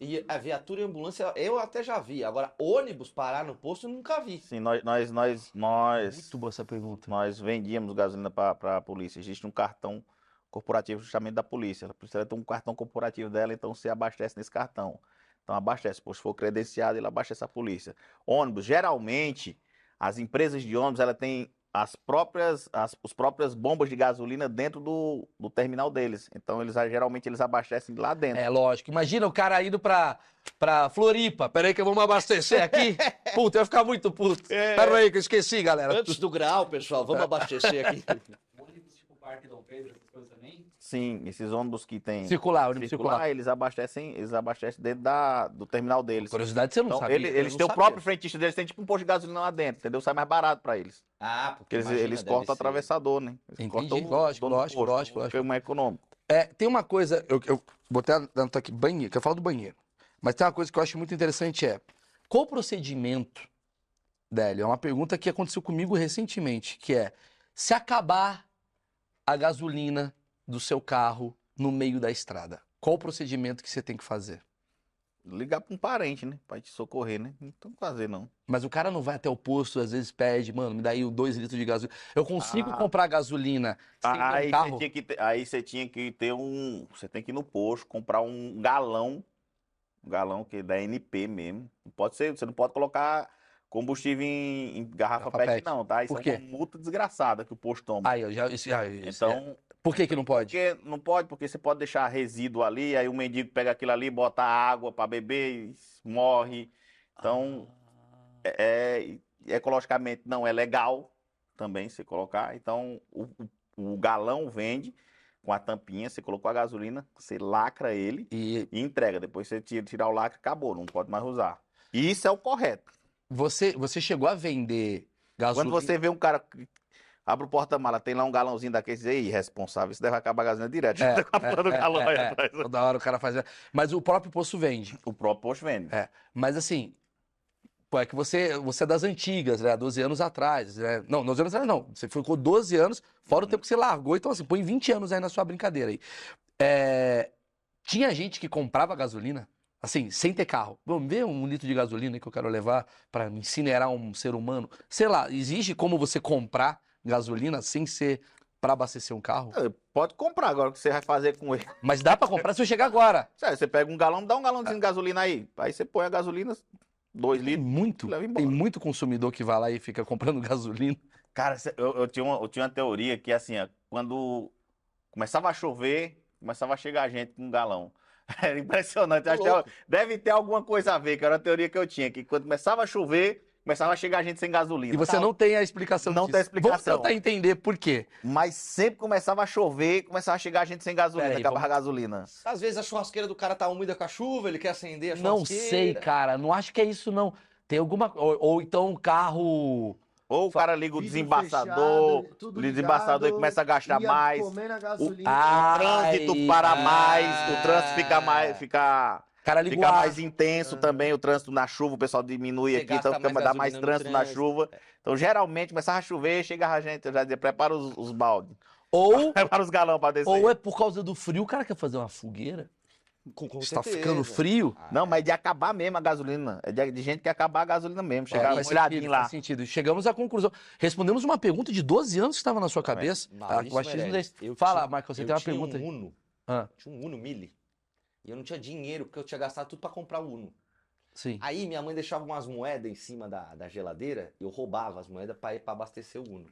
E a viatura e ambulância eu até já vi. Agora, ônibus parar no posto eu nunca vi. Sim, nós, nós, nós, nós, muito boa essa pergunta. nós vendíamos gasolina para a polícia. Existe um cartão corporativo justamente da polícia. A polícia tem um cartão corporativo dela, então você abastece nesse cartão. Então abastece. Se for credenciado, ele abastece a polícia. Ônibus, geralmente, as empresas de ônibus, ela tem as próprias, as, os próprias bombas de gasolina dentro do, do terminal deles. Então, eles geralmente eles abastecem lá dentro. É lógico. Imagina o cara indo pra, pra Floripa. Pera aí que eu vou me abastecer aqui. [LAUGHS] Puta, eu ia ficar muito puto. Pera aí que eu esqueci, galera. Antes do grau, pessoal, vamos abastecer aqui. [LAUGHS] ônibus tipo Parque Dom Pedro, essas coisas também? Sim, esses ônibus que tem Circular, ônibus circular, circular. eles abastecem, eles abastecem dentro da, do terminal deles. Curiosidade, você não Então, sabia. ele- eles têm o próprio frentista deles, tem tipo um posto de gasolina lá dentro, entendeu? Sai mais barato pra eles. Ah, Porque porque eles, imagina, eles cortam o atravessador, né? Eles Entendi, cortam o lógico, lógico, posto, lógico, lógico. Fica mais econômico. É, tem uma coisa, eu, eu botei anotar aqui, banheiro, que eu falo do banheiro. Mas tem uma coisa que eu acho muito interessante é, qual o procedimento, Délio? É uma pergunta que aconteceu comigo recentemente, que é, se acabar a gasolina do seu carro no meio da estrada, qual o procedimento que você tem que fazer? Ligar pra um parente, né? Pra te socorrer, né? Não tem o que fazer, não. Mas o cara não vai até o posto, às vezes pede, mano, me dá aí 2 litros de gasolina. Eu consigo Ah. comprar gasolina sem Aí carro? você, tinha que ter, aí você tinha que ter um. Você tem que ir no posto, comprar um galão. Um galão que é da NP mesmo. Não pode ser, você não pode colocar combustível em, em garrafa, Garrafa PET, PET. não, tá? Isso Por é uma multa desgraçada que o posto toma. Aí, eu já, isso, ah, isso é- então, Por que que não pode? Porque não pode, porque você pode deixar resíduo ali, aí o mendigo pega aquilo ali, bota água para beber e morre. Então, é, é- ecologicamente não é legal também se colocar. Então, o, o- o galão vende com a tampinha, você colocou a gasolina, você lacra ele E e entrega. Depois você tira, tirar o lacre, acabou, não pode mais usar. E isso é o correto. Você, você chegou a vender Quando gasolina? você vê um cara abre o porta-mala, tem lá um galãozinho daqueles aí, irresponsável, isso deve acabar a gasolina direto. É, [LAUGHS] Tá porra do é, galão é, é. Toda hora o cara faz. Mas o próprio posto vende. O próprio posto vende. É. Mas assim, pô, é que você, você é das antigas, né? 12 anos atrás. Né? Não, 12 anos atrás não. Você ficou 12 anos, fora o tempo que você largou. Então, assim, põe 20 anos aí na sua brincadeira aí. É, Tinha gente que comprava gasolina, assim, sem ter carro. Vamos ver um litro de gasolina que eu quero levar para incinerar um ser humano. Sei lá, existe como você comprar gasolina sem ser para abastecer um carro? É, Pode comprar agora o que você vai fazer com ele. Mas dá para comprar se eu chegar agora. [LAUGHS] Sério, Você pega um galão, dá um galãozinho de gasolina aí. Aí você põe a gasolina, dois Tem litros. muito, leva tem muito consumidor que vai lá e fica comprando [LAUGHS] gasolina. Cara, eu, eu tinha uma, eu tinha uma teoria que assim, ó, quando começava a chover, começava a chegar gente com um galão. Era [LAUGHS] impressionante. Acho que deve ter alguma coisa a ver, que era a teoria que eu tinha, que quando começava a chover, começava a chegar gente sem gasolina. E você não tem a explicação Não disso. tem explicação. Vamos tentar entender por quê. Mas sempre começava a chover, começava a chegar gente sem gasolina, Pera aí, acabava vamos- a gasolina. Às vezes a churrasqueira do cara tá úmida com a chuva, ele quer acender a Não churrasqueira. sei, cara. Não acho que é isso, não. Tem alguma. Ou, ou então o carro. Ou o cara liga o desembaçador, fechado, o desembaçador e começa a gastar mais. Ah, o trânsito para ah. mais, o trânsito fica mais, fica, Cara liga fica ar. mais intenso também, o trânsito na chuva, o pessoal diminui Você aqui, então fica, mais dá mais no trânsito na trânsito. chuva. Então, geralmente, começava a chover, chegava a gente, eu já dizia, prepara os, os baldes, Ou, [LAUGHS] prepara os galão para descer. ou é por causa do frio, o cara quer fazer uma fogueira. Com, com Está certeza. ficando frio. Ah, Não, mas é de acabar mesmo a gasolina, é de, de gente que quer acabar a gasolina mesmo, É, chegar molhadinho lá. faz sentido. Chegamos à conclusão. Respondemos uma pergunta de 12 anos que estava na sua cabeça. Maurício Ah, o achismo desse- eu Fala, tinha- Michael, você eu tem uma tinha pergunta um Uno, Ah, tinha um Uno Mille. E eu não tinha dinheiro, porque eu tinha gastado tudo pra comprar o Uno. sim. Aí minha mãe deixava umas moedas em cima da, da geladeira, eu roubava as moedas pra ir pra abastecer o Uno.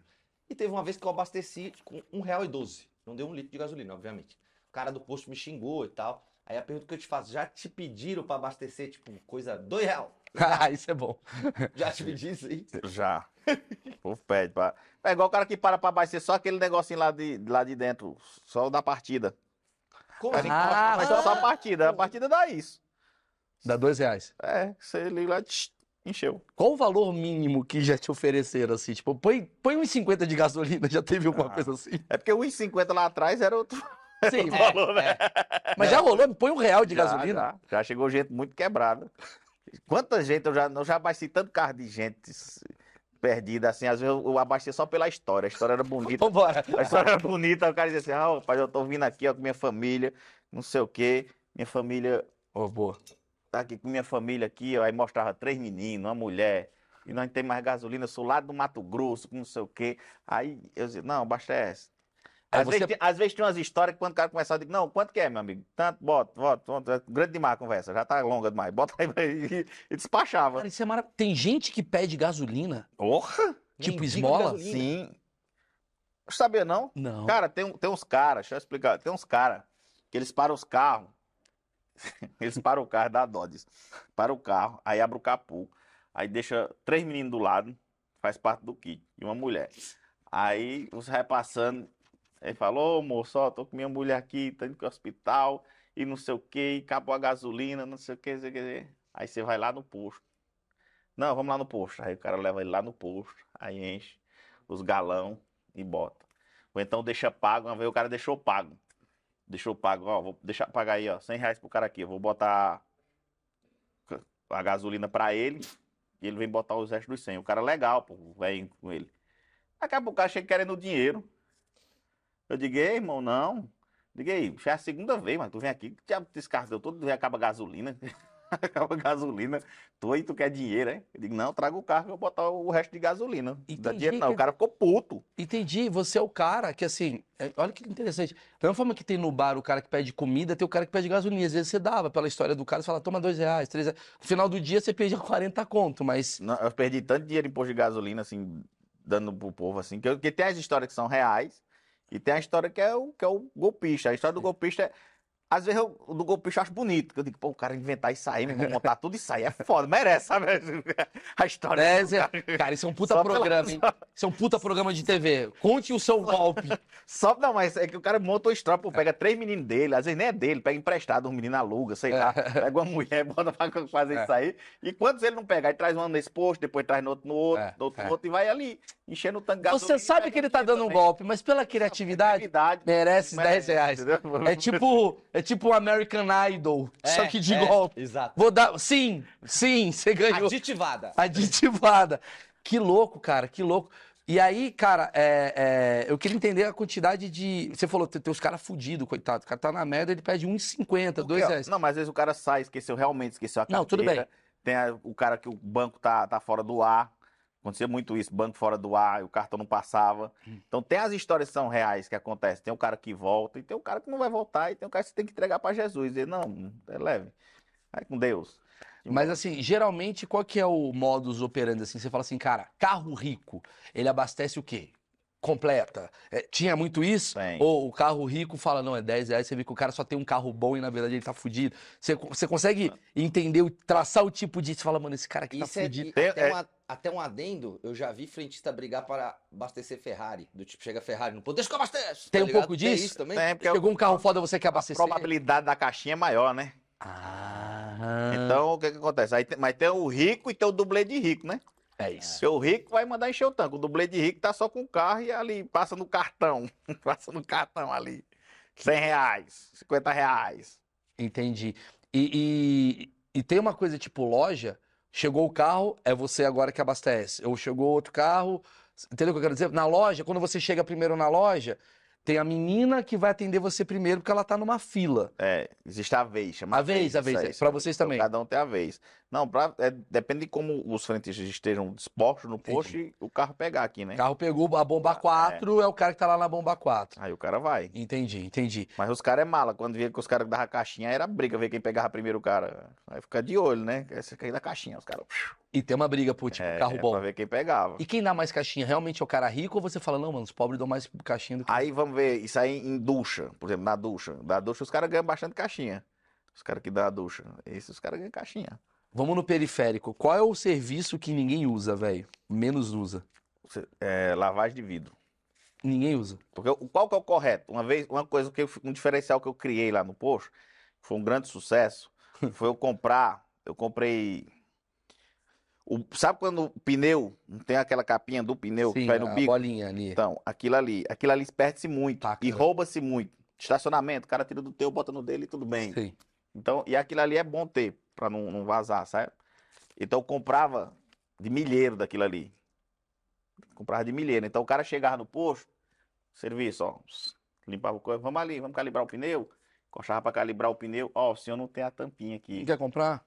E teve uma vez que eu abasteci com R$1,12. Não deu um litro de gasolina, obviamente. O cara do posto me xingou e tal. Aí a pergunta que eu te faço, já te pediram pra abastecer, tipo, coisa, dois real? Ah, [LAUGHS] isso é bom. Já te pedi isso aí? Já. [LAUGHS] O pede. Pra... É igual o cara que para pra abastecer só aquele negocinho lá de, lá de dentro, só o da partida. Como assim? Ah, mas só, só a partida. A partida dá isso. Dá dois reais. É, você liga lá, tch, encheu. Qual o valor mínimo que já te ofereceram, assim? Tipo, põe, põe 1,50 de gasolina, já teve alguma Ah. coisa assim? É porque o 1,50 lá atrás era outro Sim, [LAUGHS] valor, né? mas já rolou, põe um real de Já, gasolina. Já, já chegou gente muito quebrada. Quanta gente, eu já, eu já abasteci tanto carro de gente perdida, assim, às vezes eu, eu abasteci só pela história, a história era bonita. Vambora. A história era bonita, o cara dizia assim, ah, rapaz, eu tô vindo aqui, ó, com minha família, não sei o quê, minha família Ô, boa. tá aqui com minha família aqui, ó, aí mostrava três meninos, uma mulher, e nós não tem mais gasolina, eu sou lá do Mato Grosso, com não sei o quê. Aí eu dizia, não, abastece. Às, você- vezes, tem- às vezes tem umas histórias que quando o cara começava, eu digo, não, quanto que é, meu amigo? Tanto, bota, bota, bota. Grande demais a conversa, já tá longa demais. Bota aí, e, e despachava. Cara, isso é maravilhoso. Tem gente que pede gasolina, Porra! tipo esmola? Sim. Sabia não? Não. Cara, tem, tem uns caras, deixa eu explicar, tem uns caras que eles param os carros, [LAUGHS] eles param o carro, dá dó disso. Para o carro, aí abre o capô, aí deixa três meninos do lado, faz parte do kit, e uma mulher. Aí você vai passando, aí fala, ô moço, ó, tô com minha mulher aqui, tô indo pro hospital, e não sei o que, acabou a gasolina, não sei o que, não sei o que. Aí você vai lá no posto. Não, vamos lá no posto. Aí o cara leva ele lá no posto, aí enche os galão e bota. Ou então deixa pago, uma vez o cara deixou pago. Deixou pago, ó, vou deixar pagar aí, ó, 100 reais pro cara aqui. Eu vou botar a gasolina pra ele e ele vem botar os restos dos 100. O cara legal, pô, vem com ele. Daqui a pouco o cara chega querendo dinheiro. Eu digo, ei, irmão, não. Diga aí, já é a segunda vez, mas tu vem aqui, que diabo desse carro deu todo dia acaba gasolina. [LAUGHS] acaba gasolina. Tu aí, tu quer dinheiro, hein? Eu digo, não, traga o carro que eu vou botar o resto de gasolina. Não dá Entendi dinheiro, não. que- O cara ficou puto. Entendi. Você é o cara que, assim, é- olha que interessante. Da mesma forma que tem no bar o cara que pede comida, tem o cara que pede gasolina. Às vezes você dava pela história do cara, você fala, toma dois reais, três reais. No final do dia você perdia [LAUGHS] 40 conto, mas. Não, eu perdi tanto dinheiro em posto de gasolina, assim, dando pro povo, assim, que, eu- que tem as histórias que são reais e tem a história que é o, que é o golpista. A história do golpista é. Às vezes eu, o do golpista acho bonito, que eu digo, pô, o cara inventar isso aí, meu irmão, montar tudo isso aí é foda, merece, sabe? [LAUGHS] A história. É, cara. cara, isso é um puta Só pela- programa, hein? [LAUGHS] Isso é um puta programa de TV. Conte o seu golpe. [LAUGHS] Só, não, mas é que o cara monta uma história, pô, pega três meninos dele, às vezes nem é dele, pega emprestado, um menino aluga, sei lá, pega uma mulher, bota pra fazer É. isso aí. E quantos ele não pegar? Ele traz um nesse posto, depois traz no outro, no outro, É, no outro, é. no outro, e vai ali, enchendo o tanque Você sabe pega que ele tá dando um também. golpe, mas pela criatividade, Criatividade, merece 10 merece, reais. entendeu? É tipo, é tipo um American Idol, só É, que de é, golpe. Exato. Vou dar. Sim, sim, você ganhou. Aditivada. Aditivada. Que louco, cara, que louco. E aí, cara, é, é, eu queria entender a quantidade de. Você falou, tem, tem os caras fudidos, coitado. O cara tá na merda, ele pede 1,50, 2 Porque, ó, reais. Não, mas às vezes o cara sai, esqueceu, realmente esqueceu a carteira. Não, tudo bem. Tem a- o cara que o banco tá, tá fora do ar. Acontecia muito isso, banco fora do ar, e o cartão não passava. Hum. Então tem as histórias que são reais que acontecem. Tem o cara que volta e tem o cara que não vai voltar e tem o cara que você tem que entregar pra Jesus. E não, é leve. Vai com Deus. Mas assim, geralmente, qual que é o modus operandi? Assim, você fala assim, cara, carro rico, ele abastece o quê? Completa. É, tinha muito isso? Tem. Ou o carro rico fala, não, é 10 reais, você vê que o cara só tem um carro bom e na verdade ele tá fudido. Você, você consegue entender, o- traçar o tipo de. Você fala, mano, esse cara aqui Isso tá é, fudido. Tem- é- um, a- até um adendo, eu já vi frentista brigar para abastecer Ferrari. Do tipo, chega Ferrari no ponto, deixa que eu abasteço. Tem tá um ligado? pouco Tem disso? isso também? Tem, porque Chegou um carro foda, você quer a abastecer? probabilidade da caixinha é maior, né? Ah, Então o que, que acontece? Aí tem- mas tem o rico e tem o dublê de rico, né? é isso. Porque o rico vai mandar encher o tanque. O dublê de rico tá só com o carro e ali passa no cartão. [LAUGHS] passa no cartão ali. 100 reais, 50 reais. Entendi. E, e, e tem uma coisa tipo loja, chegou o carro, é você agora que abastece. Ou chegou outro carro, entendeu o que eu quero dizer? Na loja, quando você chega primeiro na loja, tem a menina que vai atender você primeiro porque ela tá numa fila. É, existe a vez, chama A vez, a vez, é. aí. vocês Então, também. Cada um tem a vez. Não, pra, é, depende de como os frentistas estejam dispostos no posto e o carro pegar aqui, né? O carro pegou a bomba 4, é. o cara que tá lá na bomba 4. Aí o cara vai. Entendi, entendi. Mas os caras é mala. Quando via que os caras davam caixinha, era briga ver quem pegava primeiro o cara. Aí fica de olho, né? Esse aqui da caixinha, os caras. E tem uma briga por tipo, é, carro é bom. Pra ver quem pegava. E quem dá mais caixinha? Realmente é o cara rico ou você fala, não, mano, os pobres dão mais caixinha do que. Aí vamos ver, isso aí em ducha, por exemplo, na ducha. Da ducha os caras ganham bastante caixinha. Os caras que dão a ducha. Esses os caras ganham caixinha. Vamos no periférico. Qual é o serviço que ninguém usa, velho? Menos usa. É, lavagem de vidro. Ninguém usa. Porque qual que é o correto? Uma vez, uma coisa que eu, um diferencial que eu criei lá no posto, foi um grande sucesso, [LAUGHS] foi eu comprar, eu comprei o, sabe quando o pneu, não tem aquela capinha do pneu que Sim, vai no a bico? bolinha ali. Então, aquilo ali, aquilo ali perde-se muito Taca, e né? rouba-se muito. Estacionamento, o cara tira do teu, bota no dele e tudo bem. Sim. Então, e aquilo ali é bom ter, pra não, não vazar, sabe? Então eu comprava de milheiro daquilo ali. Comprava de milheiro. Então o cara chegava no posto, serviço, ó, limpava o coisa, vamos ali, vamos calibrar o pneu. Encoxava pra calibrar o pneu, ó, o senhor não tem a tampinha aqui. Quer comprar?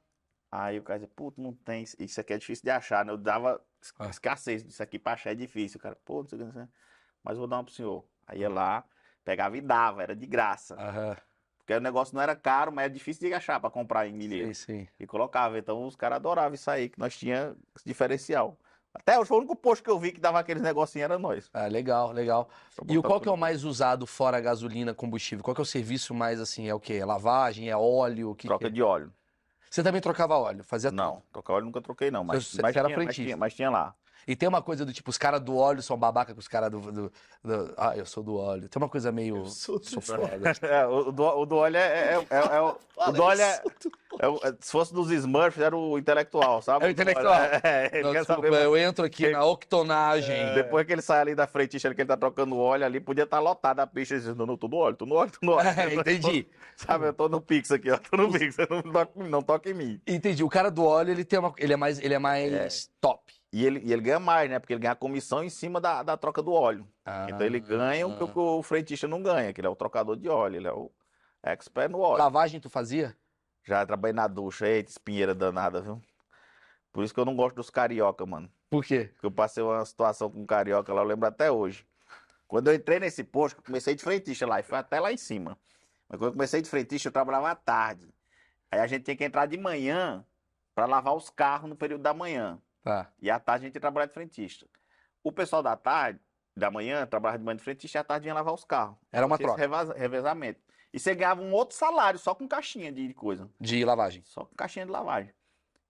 Aí o cara dizia, puto, não tem, isso aqui é difícil de achar, né? Eu dava Ah. escassez disso aqui pra achar é difícil. O cara, pô, não sei o que, não sei mas vou dar uma pro senhor. Aí ia lá, pegava e dava, era de graça. Aham. Porque o negócio não era caro, mas era difícil de achar pra comprar em milheiro. Sim, sim. E colocava. Então os caras adoravam isso aí, que nós tinha esse diferencial. Até hoje foi o único posto que eu vi que dava aqueles negocinhos, era nós. Ah, legal, legal. E qual que é o tudo. mais usado fora gasolina, combustível? Qual que é o serviço mais assim? É o quê? É lavagem? É óleo? Que Troca que é? de óleo. Você também trocava óleo? Fazia Não, trocar óleo nunca troquei, não. Mas, mas, tinha, mas, tinha, mas tinha lá. E tem uma coisa do tipo, os caras do óleo são babaca com os caras do, do- do- Ah, eu sou do óleo. Tem uma coisa meio. sou foda. [LAUGHS] É, o, do, o do óleo é, é- é- é o. [LAUGHS] O do óleo é, é é- Se fosse dos Smurfs, era o intelectual, sabe? É o intelectual. É, ele Não, quer desculpa, saber. eu entro aqui na octonagem. Depois que ele sai ali da frente, que ele tá trocando óleo ali, podia estar lotado a pista dizendo, não, não, tô no óleo, tô no óleo, tô no óleo. [LAUGHS] É, entendi. Sabe, eu tô no Pix aqui, ó, tô no Pix, não toca, não toca em mim. Entendi. O cara do óleo, ele tem uma. Ele é mais, ele é mais top. E ele, e ele ganha mais, né? Porque ele ganha a comissão em cima da, da troca do óleo. Ah, Então ele ganha o que, o que o frentista não ganha, que ele é o trocador de óleo, ele é o expert no óleo. Lavagem tu fazia? Já trabalhei na ducha, eita, espinheira danada, viu? Por isso que eu não gosto dos carioca, mano. Por quê? Porque eu passei uma situação com um carioca lá, eu lembro até hoje. Quando eu entrei nesse posto, eu comecei de frentista lá, e foi até lá em cima. Mas quando eu comecei de frentista, eu trabalhava à tarde. Aí a gente tinha que entrar de manhã para lavar os carros no período da manhã. Tá. E à tarde a gente ia trabalhar de frentista. O pessoal da tarde, da manhã, trabalhava de manhã de frentista e à tarde vinha lavar os carros. Era uma esse troca revaz- revezamento. E você ganhava um outro salário, só com caixinha de coisa. de lavagem. Só com caixinha de lavagem.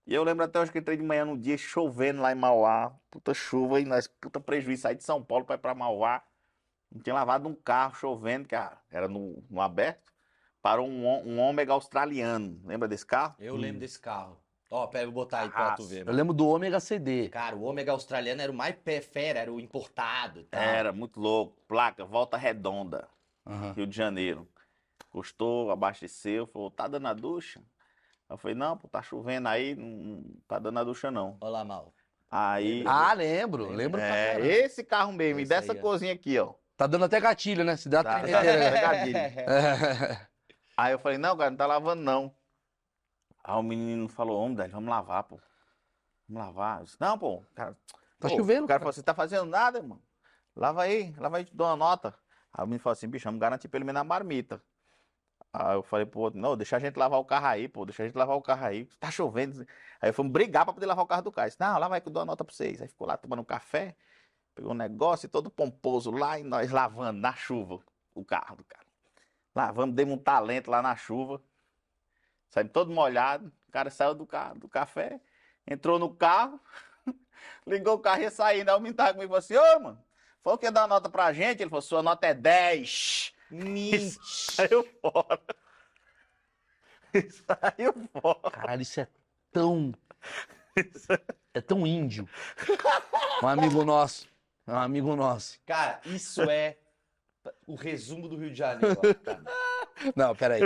E eu lembro até hoje que entrei de manhã num dia chovendo lá em Mauá. Puta chuva e nós, puta prejuízo. Saí de São Paulo pra ir pra Mauá. Não tinha lavado um carro chovendo, que era no, no aberto. Parou um, um ômega australiano. Lembra desse carro? Eu lembro desse carro. Ó, pega, vou botar aí pra tu ver. Eu mano. lembro do Ômega CD. Cara, o ômega australiano era o mais pé fera, era o importado. e tal. Era, muito louco. Placa, volta redonda, Aham. Rio de Janeiro. Custou, abasteceu, falou, tá dando a ducha? Eu falei, não, pô, tá chovendo aí, não, tá dando a ducha não. Olha lá, mal. Aí, Ah, lembro. Lembro pra é, esse carro mesmo, e Esse dessa aí, ó. corzinha aqui, ó. Tá dando até gatilho, né? Se dá Tá, tá, tá [LAUGHS] gatilho. [LAUGHS] É. Aí eu falei, não, cara, não tá lavando não. Aí o menino falou, homem, vamos lavar, pô. Vamos lavar. Eu disse, não, pô, cara. Tá pô, chovendo, O cara cara. falou, você tá fazendo nada, irmão. Lava aí, lava aí, te dou uma nota. Aí o menino falou assim, bicho, vamos garantir pelo menos a marmita. Aí eu falei pro outro, não, deixa a gente lavar o carro aí, pô, deixa a gente lavar o carro aí. Tá chovendo. Aí fomos brigar pra poder lavar o carro do cara. Eu Disse, não, lava aí que eu dou a nota pra vocês. Aí ficou lá tomando um café, pegou um negócio todo pomposo lá e nós lavando na chuva o carro do cara. Lavamos, demos um talento lá na chuva. Saímos todo molhado. O cara saiu do, carro, do café, entrou no carro, [LAUGHS] ligou o carro e ia saindo. Aí o menino tava comigo e falou assim: Ô, mano, falou que ia dar uma nota pra gente. Ele falou: sua nota é 10. Mentira. [LAUGHS] Saiu fora. [LAUGHS] Saiu fora. Caralho, isso é tão. É tão índio. Um amigo nosso. Um amigo nosso. Cara, isso é o resumo do Rio de Janeiro. cara. [LAUGHS] Não, peraí.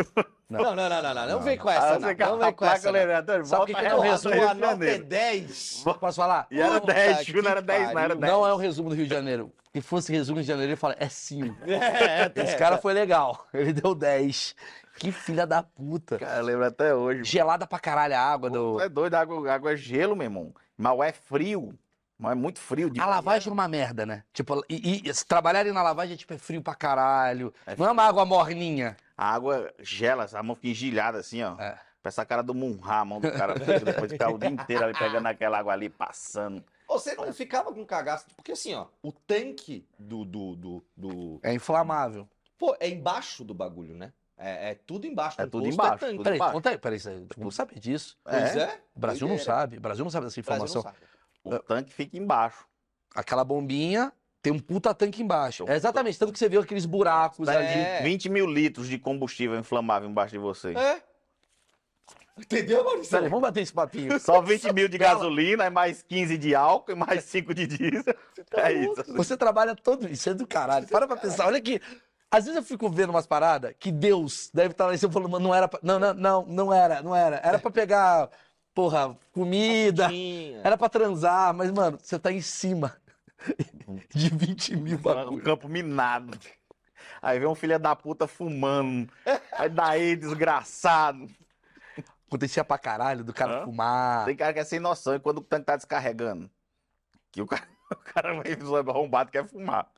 Não. Não, não, não, não, não. Não vem com Ah, essa, você não. Não vem com essa. não. Sabe o que é o resumo? A nota é Janeiro. 10. Posso falar? E era Puta 10, juro, não era que 10, não era pariu. 10. Não é o resumo do Rio de Janeiro. Se fosse resumo do Rio de Janeiro, ele fala, é 5. [LAUGHS] É, Esse cara foi legal. Ele deu 10. Que filha da puta. Cara, eu lembro até hoje. Gelada pra caralho a água do. É doido, a água, a água é gelo, meu irmão. Mal é frio. Mal é muito frio. de A lavagem é uma merda, né? Tipo, e, e se trabalharem na lavagem, tipo, é frio pra caralho. não é uma água morninha. A água gela, a mão fica engilhada assim, ó. É. Parece a cara do Munhá, a mão do cara. [LAUGHS] Depois de ficar o dia inteiro ali pegando aquela água ali, passando. Você não ficava com cagaço? Porque assim, ó, o tanque do, do, do, do- É inflamável. Pô, é embaixo do bagulho, né? É, é tudo embaixo. É tudo posto embaixo, tanque. tudo Peraí, embaixo. conta aí, peraí, isso- vamos saber disso. Pois É. é. O Brasil não sabe, o Brasil não sabe dessa O Brasil não informação. sabe. O tanque fica embaixo. Aquela bombinha tem um puta tanque embaixo. É exatamente, tanto que você viu aqueles buracos ali. É. 20 mil litros de combustível inflamável embaixo de você. É. Entendeu, Maurício? Peraí, vamos bater esse papinho. Só 20 mil de gasolina, é mais 15 de álcool e mais 5 de diesel. É isso. Você trabalha todo isso, é do caralho. Para pra pensar, olha aqui. Às vezes eu fico vendo umas paradas que Deus deve estar lá em cima falando, "Mano, não era pra... Não, não, não, não era, não era. Era pra pegar, porra, comida, era pra transar, mas, mano, você tá em cima [LAUGHS] de 20 mil Um bagulho. campo minado. Aí vem um filho da puta fumando. Aí daí, desgraçado. Acontecia pra caralho do cara Hã? fumar. Tem cara que é sem noção. E quando o tanque tá descarregando, que o cara, [LAUGHS] o cara vai arrombado quer fumar.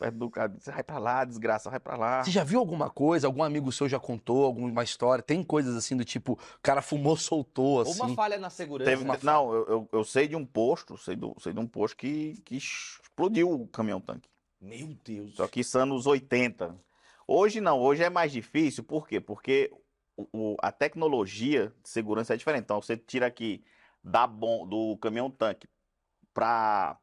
Perto do cara, você vai pra lá, desgraça, vai pra lá. Você já viu alguma coisa? Algum amigo seu já contou alguma história? Tem coisas assim do tipo, o cara fumou, soltou, Ou assim. uma falha na segurança. Teve- uma não, eu, eu, eu sei de um posto, sei, do, sei de um posto que, que explodiu o caminhão-tanque. Meu Deus. Só que isso anos 80. Hoje não, hoje é mais difícil, por quê? Porque o- o- a tecnologia de segurança é diferente. Então você tira aqui da bom, do caminhão-tanque para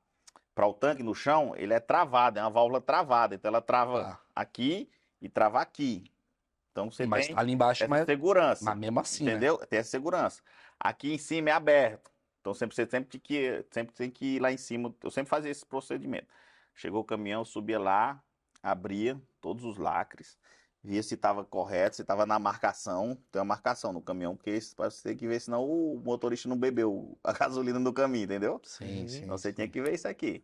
para o tanque no chão, ele é travado, é uma válvula travada. Então ela trava Tá. aqui e trava aqui. Então você mas tem ali embaixo, essa mas, segurança. mas mesmo assim, né? Entendeu? Tem essa segurança. Aqui em cima é aberto. Então sempre, você sempre tem, que, sempre tem que ir lá em cima. Eu sempre fazia esse procedimento. Chegou o caminhão, subia lá, abria todos os lacres, via se estava correto, se estava na marcação. Tem uma marcação no caminhão, porque isso você tem que ver, senão o motorista não bebeu a [LAUGHS] gasolina no caminho, entendeu? Sim, sim. Então você tinha que ver isso aqui.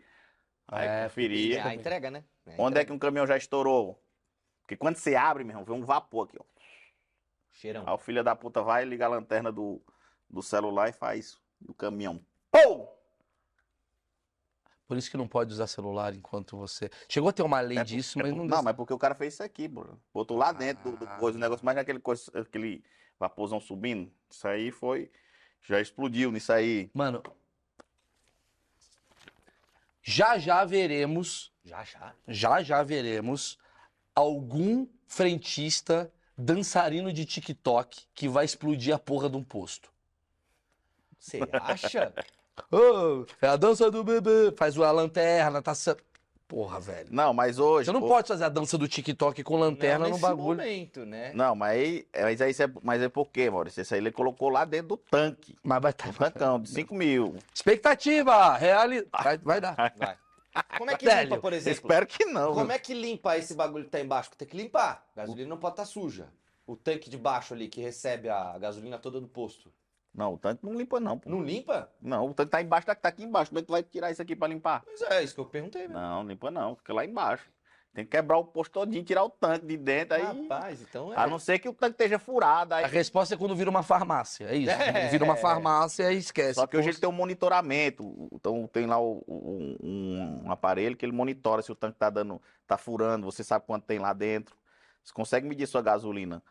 Aí É, conferia. a entrega, né? A Onde é que um caminhão já estourou? Porque quando você abre, meu irmão, vem um vapor aqui, ó. Cheirão. Aí o filho da puta vai, liga a lanterna do, do celular e faz do caminhão. Pou! Por isso que não pode usar celular enquanto você. Chegou a ter uma lei É disso, por- mas é não. Não, mas porque o cara fez isso aqui, bro. Botou lá dentro do, do Ah. coisa, o negócio, mas naquele coisa, aquele vaporzão subindo. Isso aí foi. Já explodiu nisso aí. Mano. Já já veremos, Já, já. já já veremos algum frentista dançarino de TikTok que vai explodir a porra de um posto. Você acha? [LAUGHS] Ô, é a dança do bebê. Faz a lanterna, tá. Porra, velho. Não, mas hoje. Você não o- pode fazer a dança do TikTok com lanterna Não no nesse bagulho. momento, né? Não, mas aí. Mas, aí é, mas é por quê, Maurício? Isso aí ele colocou lá dentro do tanque. Mas vai estar. Um tancão de 5 mil. Expectativa, reali... vai, vai dar. Vai. Como é que limpa, por exemplo? Espero que não. Como é que limpa esse bagulho que tá embaixo? Tem que limpar. A gasolina não pode estar suja. O tanque de baixo ali que recebe a gasolina toda do posto. Não, o tanque não limpa, não. pô. Não limpa? Não, o tanque tá embaixo, tá, tá aqui embaixo. Como é que tu vai tirar isso aqui pra limpar? Pois é, isso que eu perguntei, né? Não, limpa não, fica lá embaixo. Tem que quebrar o posto todinho, tirar o tanque de dentro aí. Rapaz, então é. A não ser que o tanque esteja furado. Aí... A resposta é quando vira uma farmácia. É isso. Quando vira uma É. farmácia, aí esquece. Só que hoje ele tem um monitoramento. Então tem lá o- um, um aparelho que ele monitora se o tanque tá dando, tá furando, você sabe quanto tem lá dentro. Você consegue medir sua gasolina.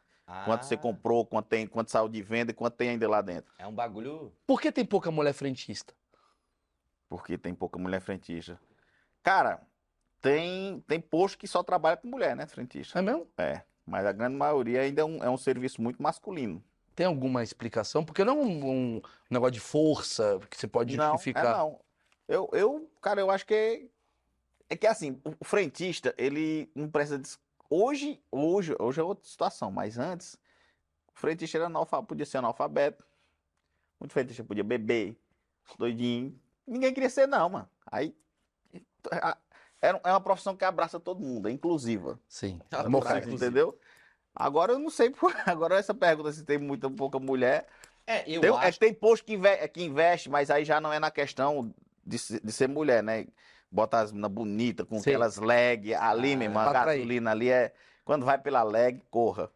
Quanto você Ah, comprou, quanto tem, quanto saiu de venda e quanto tem ainda lá dentro. É um bagulho. Por que tem pouca mulher frentista? Porque tem pouca mulher frentista. Cara, tem, tem posto que só trabalha com mulher, né, frentista? É mesmo? É. Mas a grande maioria ainda é um, é um serviço muito masculino. Tem alguma explicação? Porque não é um, um negócio de força que você pode Não, justificar. é não. Eu, eu, cara, eu acho que é, é que assim, o, frentista, ele não presta des- hoje, hoje, hoje é outra situação, mas antes o frentista era analfabeto, podia ser analfabeto. Muito frentista podia beber, doidinho. Ninguém queria ser não, mano. Aí é, é uma profissão que abraça todo mundo, é inclusiva. Sim. Democrático. Inclusive. Entendeu? Agora eu não sei, por- [LAUGHS] agora essa pergunta se tem muita ou pouca mulher. É, eu Tem, é acho. que tem posto que, inve- que investe, mas aí já não é na questão de, de ser mulher, né? Bota as meninas bonitas, com Sim. aquelas leg ali, Ah, meu irmão, a gasolina ali é. Quando vai pela leg, corra.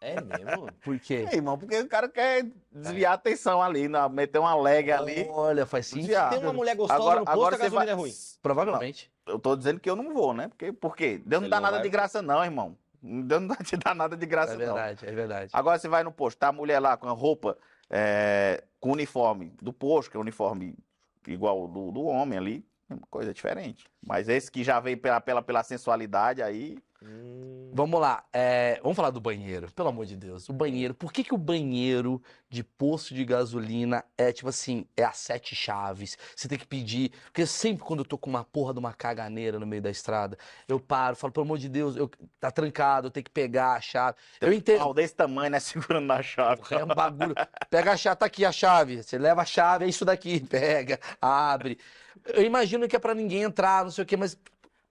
É mesmo? Por quê? [LAUGHS] É, irmão, porque o cara quer desviar a atenção ali, né? meter uma leg ali. Olha, faz sentido. Desviar. Tem uma mulher gostosa Agora, no posto, agora a gasolina vai. é ruim. Provavelmente. Eu tô dizendo que eu não vou, né? Porque, por quê? Deus não Ele dá não nada vai de graça, não, irmão. Deus não te dar nada de graça, É não. verdade, é verdade. Agora você vai no posto, tá a mulher lá com a roupa, é, com o uniforme do posto, que é o uniforme igual do, do homem ali, é coisa diferente. Mas esse que já vem pela, pela, pela sensualidade aí, Hum. Vamos lá, é, vamos falar do banheiro, pelo amor de Deus. O banheiro, por que que o banheiro de posto de gasolina é tipo assim, é a sete chaves? Você tem que pedir, porque sempre quando eu tô com uma porra de uma caganeira no meio da estrada, eu paro, falo, pelo amor de Deus, eu, tá trancado, eu tenho que pegar a chave. Eu entendo. Pau desse tamanho, né? [LAUGHS] Segurando na chave. É um bagulho. Pega a chave, tá aqui a chave. Você leva a chave, é isso daqui. [LAUGHS] Pega, abre. Eu imagino que é pra ninguém entrar, não sei o quê, mas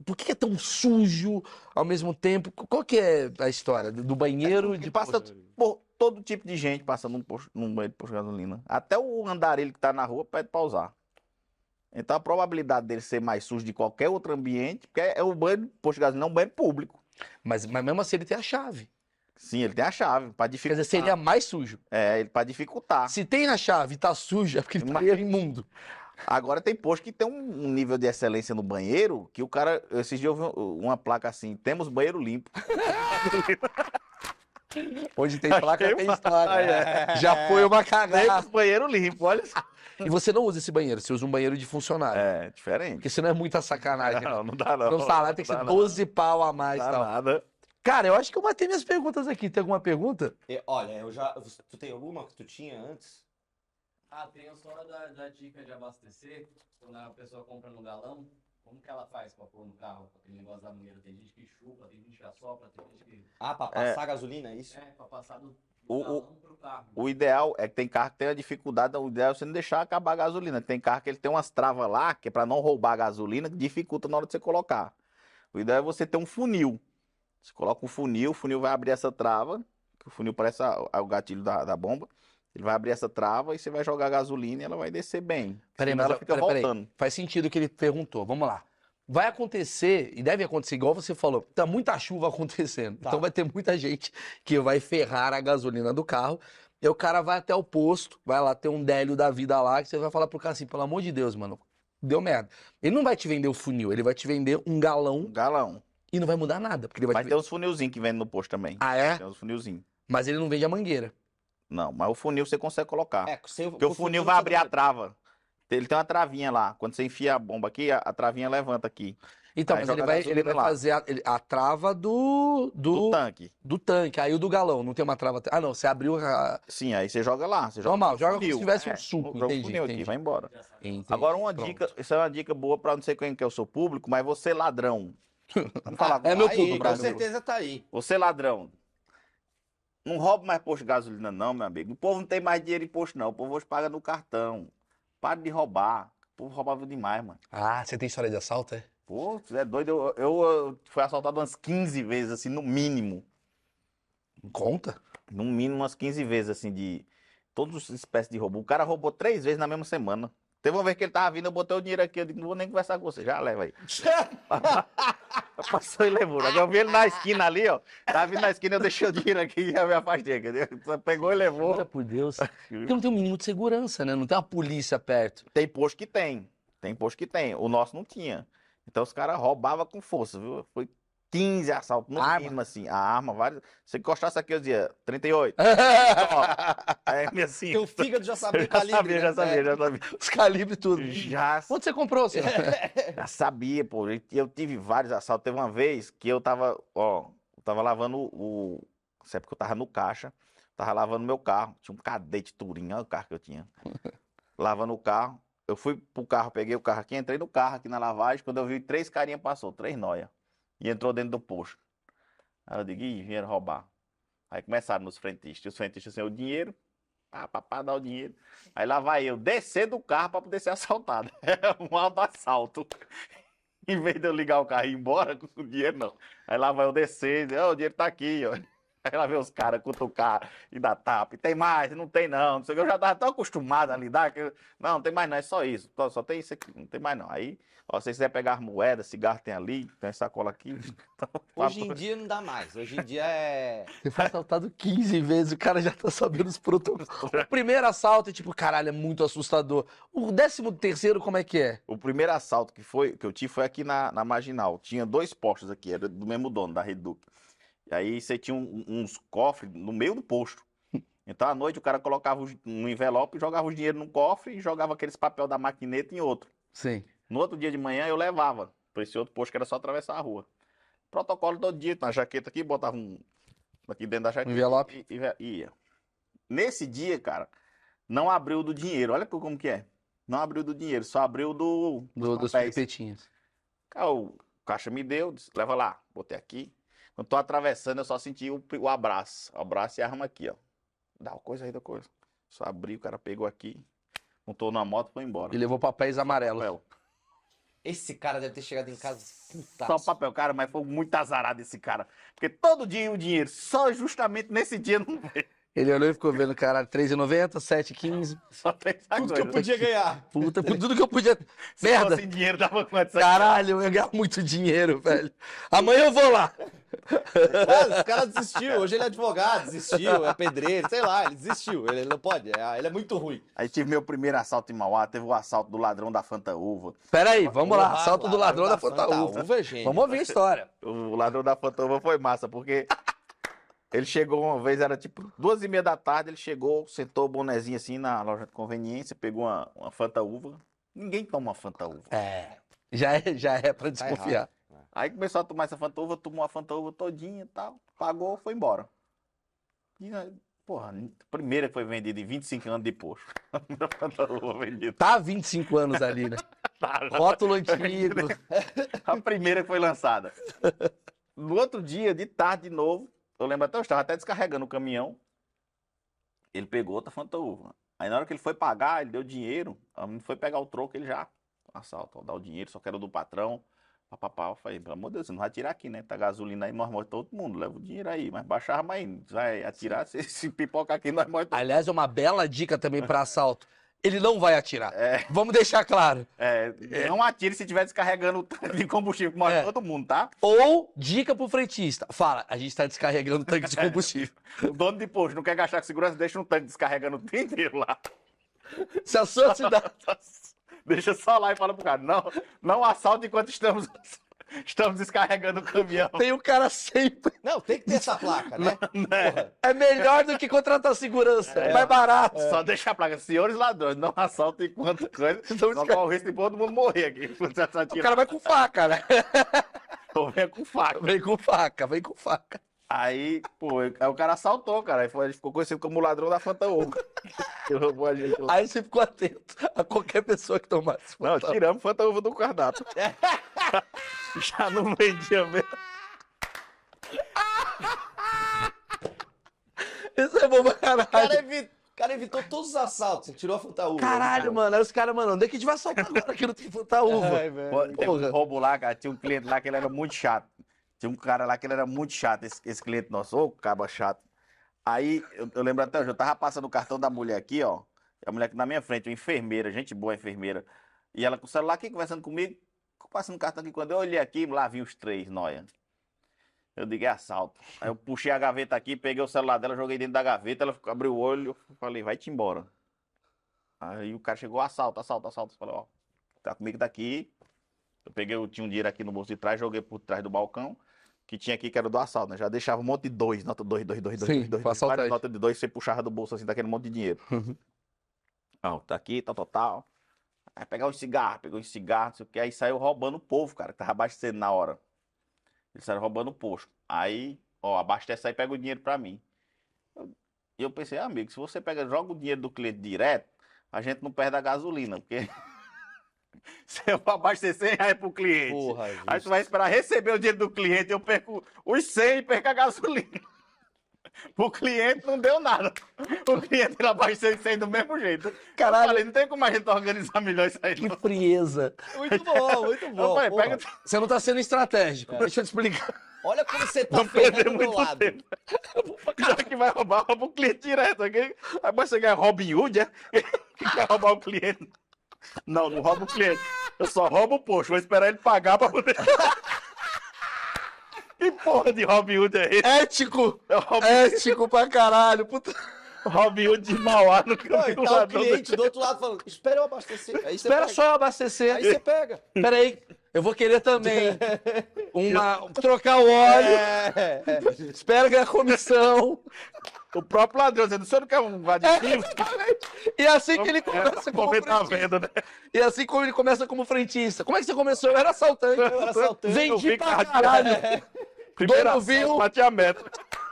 por que é tão sujo ao mesmo tempo? Qual que é a história do banheiro de E passa por todo tipo de gente passa num, posto, num banheiro de posto de gasolina. Até o andarilho que tá na rua pede pra usar. Então a probabilidade dele ser mais sujo de qualquer outro ambiente, porque é o banheiro de posto de gasolina, é um banheiro público. Mas, mas mesmo assim ele tem a chave. Sim, ele tem a chave Quer dificultar. dizer, seria mais sujo. É, ele para dificultar. Se tem a chave e tá sujo, é porque ele tá Mas- imundo. Agora tem posto que tem um nível de excelência no banheiro que o cara. Esses dias eu vi um- uma placa assim: temos banheiro limpo. [LAUGHS] Onde tem placa Achei tem uma- história. [LAUGHS] Já foi uma cagada. Temos banheiro limpo, olha só. E você não usa esse banheiro, você usa um banheiro de funcionário. É, diferente. Porque senão é muita sacanagem. Não, não dá não. Não salário tem que ser dá não. 12 pau a mais Não dá tal. nada. Cara, eu acho que eu matei minhas perguntas aqui. Tem alguma pergunta? E, olha, eu já. Tu tem alguma que tu tinha antes? Ah, tem só da, da dica de abastecer, quando a pessoa compra no galão, como que ela faz pra pôr no carro? Aquele negócio da mangueira, tem gente que chupa, tem gente que assopra, tem gente que... Ah, pra É. passar gasolina, é isso? É, pra passar do, o- galão pro carro. O ideal é que tem carro que tem a dificuldade, o ideal é você não deixar acabar a gasolina. Tem carro que ele tem umas travas lá, que é para não roubar a gasolina, que dificulta na hora de você colocar. O ideal é você ter um funil. Você coloca um funil, o funil vai abrir essa trava, que o funil parece a- a- o gatilho da, da bomba. Ele vai abrir essa trava e você vai jogar gasolina e ela vai descer bem. Peraí, mas ela fica peraí. voltando. Faz sentido o que ele perguntou. Vamos lá. Vai acontecer, e deve acontecer, igual você falou, tá muita chuva [LAUGHS] acontecendo. Tá. Então vai ter muita gente que vai ferrar a gasolina do carro. E o cara vai até o posto, vai lá ter um délio da vida lá, que você vai falar pro cara assim, pelo amor de Deus, mano, deu merda. Ele não vai te vender o funil, ele vai te vender um galão Um galão. e não vai mudar nada. Porque ele vai Mas te tem uns funilzinhos que vendem no posto também. Ah, é? Tem uns funilzinhos. Mas ele não vende a mangueira. Não, mas o funil você consegue colocar. É, sem, Porque o funil vai abrir a trava. Ele tem uma travinha lá. Quando você enfia a bomba aqui, a, a travinha levanta aqui. Então, Aí mas ele vai, ele vai lá. fazer a, ele- a trava do, Do do, tanque. do tanque. Aí o do galão, não tem uma trava. Ah, não, você abriu a. Sim, aí você joga lá. Você joga Normal, no joga como funil. se tivesse um É, suco, joga o entendi, funil aqui, entendi. vai embora. Entendi. Agora, uma Pronto. dica, isso é uma dica boa pra não sei quem que é o seu público, mas você ladrão. [LAUGHS] Vamos falar É meu Aí, público, com certeza tá aí. Você ladrão. Não rouba mais posto de gasolina, não, meu amigo. O povo não tem mais dinheiro em posto, não. O povo hoje paga no cartão. Para de roubar. O povo roubava demais, mano. Ah, você tem história de assalto, é? Pô, você é doido. Eu, eu, eu fui assaltado umas 15 vezes, assim, no mínimo. Conta? No mínimo umas 15 vezes, assim, de todas as espécies de roubo. O cara roubou três vezes na mesma semana. Teve uma vez que ele tava vindo, eu botei o dinheiro aqui, eu disse, não vou nem conversar com você, já leva aí. [LAUGHS] Passou e levou. Agora eu vi ele na esquina ali, ó. Tava vindo na esquina, eu deixei o dinheiro aqui e já me afastei. entendeu? Só Pegou e Olha levou. por Deus. Porque não tem um mínimo de segurança, né? Não tem uma polícia perto. Tem posto que tem. Tem posto que tem. O nosso não tinha. Então os caras roubavam com força, viu? Foi 15 assaltos, no Arma? assim. A arma, vários. Se encostasse aqui, eu dizia 38. [LAUGHS] Aí, minha [LAUGHS] assim. Teu fígado já sabia o [LAUGHS] já calibre. sabia, né? já sabia, já sabia. Os calibres tudo. Já, Onde você comprou, senhor? já sabia, pô. Eu tive vários assaltos. Teve uma vez que eu tava, ó, eu tava lavando o. Isso é porque eu tava no caixa, tava lavando meu carro. Tinha um cadete Touring, olha o carro que eu tinha. lavando o carro. Eu fui pro carro, peguei o carro aqui, entrei no carro aqui na lavagem. Quando eu vi, três carinhas passou, três noia. E entrou dentro do posto. Aí eu digo, ih, vieram roubar. Aí começaram nos frentistas. E os frentistas sem o dinheiro, pá, pá, pá, dá o dinheiro. Aí lá vai eu descer do carro pra poder ser [LAUGHS] assaltado. É um alto assalto. [LAUGHS] Em vez de eu ligar o carro e ir embora [LAUGHS] com o dinheiro, não. Aí lá vai eu descer, "Ó, o dinheiro tá aqui, ó. Aí lá vem os caras cutucar e dá tapa. E tem mais, não tem não. Não sei o que. Eu já tava tão acostumado a lidar que. eu- Não, não tem mais não, é só isso. Só, só tem isso aqui, não tem mais não. Aí, ó, se você quiser pegar as moedas, cigarro tem ali, tem sacola aqui. [LAUGHS] Hoje em dia não dá mais. Hoje em dia é. [LAUGHS] Você foi assaltado 15 vezes, o cara já tá sabendo os protocolos. [LAUGHS] O primeiro assalto é tipo, caralho, é muito assustador. O décimo terceiro, como é que é? O primeiro assalto que, foi, que eu tive foi aqui na, na Marginal. Tinha dois postos aqui, era do mesmo dono, da Rede Duque. E aí você tinha um- uns cofres no meio do posto. Então à noite o cara colocava um envelope, jogava os dinheiro num cofre e jogava aqueles papel da maquineta em outro. Sim. No outro dia de manhã eu levava para esse outro posto que era só atravessar a rua. Protocolo todo dia, na jaqueta aqui, botava um aqui dentro da jaqueta. Envelope. E, e ia. Nesse dia, cara, não abriu do dinheiro. Olha como que é. Não abriu do dinheiro, só abriu do, Do, dos papéis. pipetinhos. Cara, o caixa me deu, disse, leva lá, botei aqui. Quando tô atravessando, eu só senti o, o abraço. O abraço e a arma aqui, ó. Dá uma coisa aí da coisa. Só abri, o cara pegou aqui, montou na moto e foi embora. E levou papéis amarelos. Papel. Esse cara deve ter chegado em casa Só putaço. papel, cara, mas foi muito azarado esse cara. Porque todo dia o dinheiro, só justamente nesse dia não [LAUGHS] veio. Ele olhou e ficou vendo, caralho, R$3,90, R$7,15. Só essa Tudo que eu podia ganhar. Puta, por tudo que eu podia. [LAUGHS] Se Merda! fosse dinheiro, dava quanto? Caralho, eu ia ganhar muito dinheiro, velho. Amanhã eu vou lá. Esse cara desistiu. Hoje ele é advogado, desistiu, é pedreiro, sei lá, ele desistiu. Ele não pode, é- ele é muito ruim. Aí tive meu primeiro assalto em Mauá, teve o assalto do ladrão da Fanta Uva. Pera aí, vamos lá. Assalto do ladrão da Fanta. Uva, gente. Vamos ouvir a história. O ladrão da Fanta Uva foi massa, porque ele chegou uma vez, era tipo duas e meia da tarde, ele chegou, sentou o bonezinho assim na loja de conveniência, pegou uma, uma Fanta Uva. Ninguém toma Fanta Uva. É. Já é, já é pra Tá desconfiar. Aí começou a tomar essa Fanta Uva, tomou a Fanta Uva todinha e tal, pagou, foi embora. E aí, porra, a primeira que foi vendida em 25 anos de posto. A [LAUGHS] primeira Fanta Uva vendida. Tá há 25 anos ali, né? [LAUGHS] Rótulo antigo. A primeira que foi lançada. No outro dia, de tarde de novo, eu lembro até, eu estava até descarregando o caminhão. Ele pegou outra fantaúva. Aí na hora que ele foi pagar, ele deu dinheiro. Foi pegar o troco, ele já assalto, ó, dá o dinheiro, só quero do patrão. Papapá, eu falei, pelo amor de Deus, você não vai tirar aqui, né? Tá gasolina aí, nós morremos todo mundo, leva o dinheiro aí. Mas baixa a arma aí, vai atirar, [LAUGHS] se, se pipoca aqui, nós morremos todo Aliás, é uma bela dica também pra assalto. Ele não vai atirar. É, Vamos deixar claro. é, não atire se estiver descarregando o tanque de combustível, que morre É. todo mundo, tá? Ou dica pro frentista. Fala, a gente tá descarregando o tanque de [LAUGHS] combustível. O dono de posto não quer gastar com segurança, deixa um tanque descarregando o dia inteiro lá. Se a sua [LAUGHS] cidade. Deixa só lá e fala pro cara, não, não assalte enquanto estamos, estamos descarregando o caminhão. Tem o cara sempre. Não, tem que ter essa placa, né? Porra. É melhor do que contratar segurança. É mais barato. Só deixa a placa, senhores ladrões, não assaltem enquanto coisa, Então, só corre o risco de todo mundo morrer aqui. [LAUGHS] O cara vai com faca, né? ou vem com faca. Vem com faca, vem com faca. Aí, pô, aí o cara assaltou, cara, aí foi, ele ficou conhecido como o ladrão da Fanta Ovo. Ele [LAUGHS] roubou a gente lá. Aí você ficou atento a qualquer pessoa que tomasse. Não, fantasma. tiramos Fanta Ovo do cardápio. [LAUGHS] Já não vendia mesmo. [LAUGHS] Isso é bom pra O cara, caralho. evi- o cara evitou todos os assaltos. Você tirou a fantaúva. Caralho, mano. Aí os caras, mano, onde é que a gente vai assaltar agora que não tem fantaúva? Ai, velho. Pô, Teve Porra. um roubo lá, cara. Tinha um cliente lá que ele era muito chato. Tinha um cara lá que ele era muito chato, esse, esse cliente nosso. Ô, caba chato. Aí, eu, eu lembro até hoje, eu tava passando o cartão da mulher aqui, ó. A mulher aqui na minha frente, uma enfermeira, gente boa, enfermeira. E ela com o celular aqui, conversando comigo. Passando o cartão aqui. Quando eu olhei aqui, lá vi os três, noia. Eu digo, é assalto. Aí eu puxei a gaveta aqui, peguei o celular dela, joguei dentro da gaveta, ela abriu o olho, eu falei, vai-te embora. Aí o cara chegou, assalto, assalto, assalto. Eu falei, ó, tá comigo daqui. Eu peguei, eu tinha um dinheiro aqui no bolso de trás, joguei por trás do balcão, que tinha aqui que era do assalto, né? Já deixava um monte de dois, nota dois, dois, dois, dois, Sim, dois, dois, dois, várias notas de dois, você puxava do bolso assim, daquele monte de dinheiro. Uhum. Ó, tá aqui, tal, tal, tal. Aí pegar um cigarro, pegou um cigarro, não sei o que, aí saiu roubando o povo, cara, que tava abastecendo na hora. Eles saíram roubando o posto. Aí, ó, abastece aí pega o dinheiro pra mim. Eu- E eu pensei, ah, amigo, se você pega, joga o dinheiro do cliente direto, a gente não perde a gasolina, porque [LAUGHS] se eu abastecer 100 reais pro cliente, Porra, aí tu vai esperar receber o dinheiro do cliente, eu perco os 100 e perco a gasolina. [LAUGHS] Pro cliente não deu nada. O cliente ele abasteceu os 100 do mesmo jeito. Caralho. Eu falei, não tem como a gente organizar melhor isso aí. Que Não. frieza. Muito bom, [LAUGHS] muito bom. falei, pega, Você não tá sendo estratégico. Deixa eu te explicar. Olha como você tá do meu muito lado. tempo. Já que vai roubar, rouba o cliente direto. Aqui. Aí você quer Robin Hood, é? Que quer roubar o cliente. Não, não rouba o cliente. Eu só roubo o posto. Vou esperar ele pagar pra poder. [LAUGHS] Que porra de Robin Hood é esse? Ético. É o Robin, Ético pra caralho. Puta. Robin Hood de Mauá no caminho do tá o cliente do outro lado falando, espera eu abastecer. Aí você Espera pega. só eu abastecer. Aí você pega. Pera aí. Eu vou querer também [LAUGHS] uma, trocar o óleo. É, é. Espera ganhar comissão. O próprio ladrão dizendo, o senhor não quer um aditivo? E assim que ele começa É, como da frentista. venda, né? E assim como ele começa como frentista. Como é que você começou? Eu era assaltante. Eu era assaltante. Vendi pra caralho. [LAUGHS] Primeiro Dono viu. Fatiamento.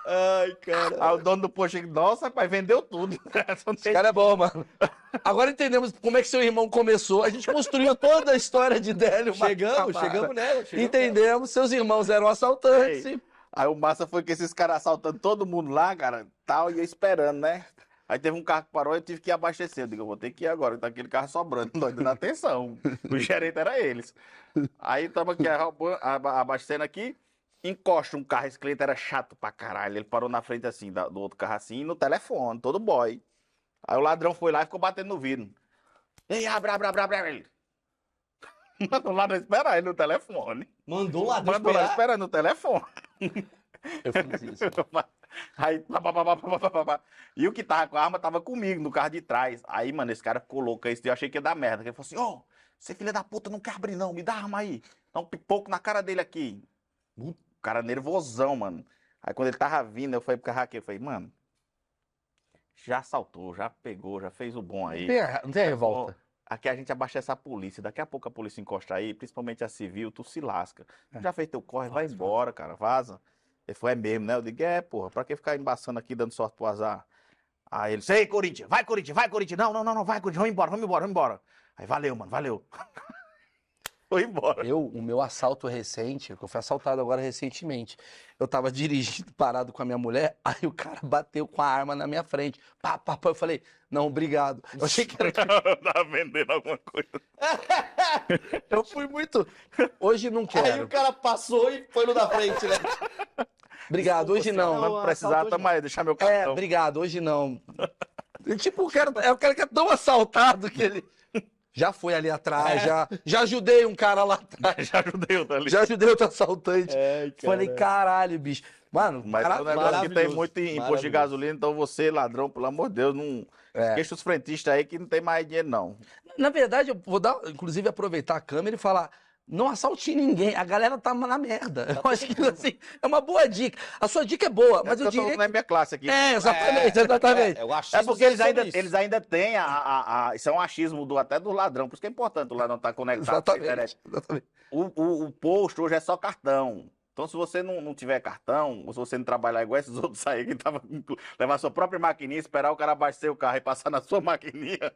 Ai, cara. Aí o dono do posto, nossa, pai, vendeu tudo. [LAUGHS] Esse cara é bom, mano. Agora entendemos como é que seu irmão começou. A gente construiu toda a história de Délio. Chegamos, chegamos nela. chegamos Entendemos, seus irmãos eram assaltantes. Ei. Aí o massa foi que esses caras assaltando todo mundo lá, cara, tal, e eu esperando, né? Aí teve um carro que parou e eu tive que abastecer. Eu digo, eu vou ter que ir agora, tá aquele carro sobrando, nós dando atenção. [LAUGHS] O gerente era eles. Aí tava aqui abastecendo aqui, encosta um carro, esse cliente era chato pra caralho. Ele parou na frente assim, do outro carro assim, no telefone, todo boy. Aí o ladrão foi lá e ficou batendo no vidro. Ei, abre, abre, abre, abre, abre. [LAUGHS] Mandou o ladrão esperar ele no telefone. Mandou o ladrão Mandou lá esperar. esperando no telefone. Eu fiz isso. Né? [LAUGHS] Aí, pá, pá, E o que tava com a arma tava comigo no carro de trás. Aí, mano, esse cara colocou isso eu achei que ia dar merda. Ele falou assim: Ô, oh, você filha da puta, não quer abrir não, me dá arma aí. Dá um pipoco na cara dele aqui. O cara nervosão, mano. Aí quando ele tava vindo, eu falei pro carraqueiro: falei, mano, já saltou, já pegou, já fez o bom aí. Não tem, não tem revolta. Aqui a gente abastece a polícia. Daqui a pouco a polícia encosta aí, principalmente a civil, tu se lasca. É. Já fez teu corre, vai embora, cara, vaza. Ele falou, é mesmo, né? Eu digo, é, porra, pra que ficar embaçando aqui, dando sorte pro azar? Aí ele, ei, Corinthians, vai, Corinthians, vai, Corinthians. Não, não, não, não, vai, Corinthians, vamos embora, vamos embora, vamos embora. Aí, valeu, mano, valeu. [LAUGHS] Foi embora. Eu, o meu assalto recente, que eu fui assaltado agora recentemente. Eu tava [LAUGHS] dirigindo, parado com a minha mulher, aí o cara bateu com a arma na minha frente. Pá, pá, pá. Eu falei, não, obrigado. Eu achei que era. [LAUGHS] Tava vendendo alguma coisa. [LAUGHS] Eu fui muito. Hoje não Aí o quero. cara passou e foi no da frente, né? Obrigado, hoje não. Não, Quando precisar, tamo aí, deixar meu É, cartão. obrigado, hoje não. Eu, Tipo, o cara, é o cara que é tão assaltado que ele. Já foi ali atrás, já, já ajudei um cara lá atrás, [LAUGHS] Já ajudei o ali. já ajudei outro assaltante. É, Falei, caralho, bicho. Mano, Mas cara- é um negócio que tem muito imposto de gasolina, então você, ladrão, pelo amor de Deus, não. É. Queixa os frentistas aí que não tem mais dinheiro, não. Na verdade, eu vou dar, inclusive, aproveitar a câmera e falar. Não assalte ninguém, a galera tá na merda. Eu acho que assim, é uma boa dica. A sua dica é boa, mas é eu eu tô diria. na minha classe aqui. que- É, exatamente, exatamente. É, eu acho É porque eles ainda, eles ainda têm a, a- a- Isso é um achismo do, até do ladrão. Por isso que é importante o ladrão estar conectado com a internet. Exatamente. exatamente. O, o, o posto hoje é só cartão. Então, se você não, não tiver cartão, ou se você não trabalhar igual esses [LAUGHS] outros aí que tava levar sua própria maquininha, esperar o cara abastecer o carro e passar na sua [LAUGHS] maquininha.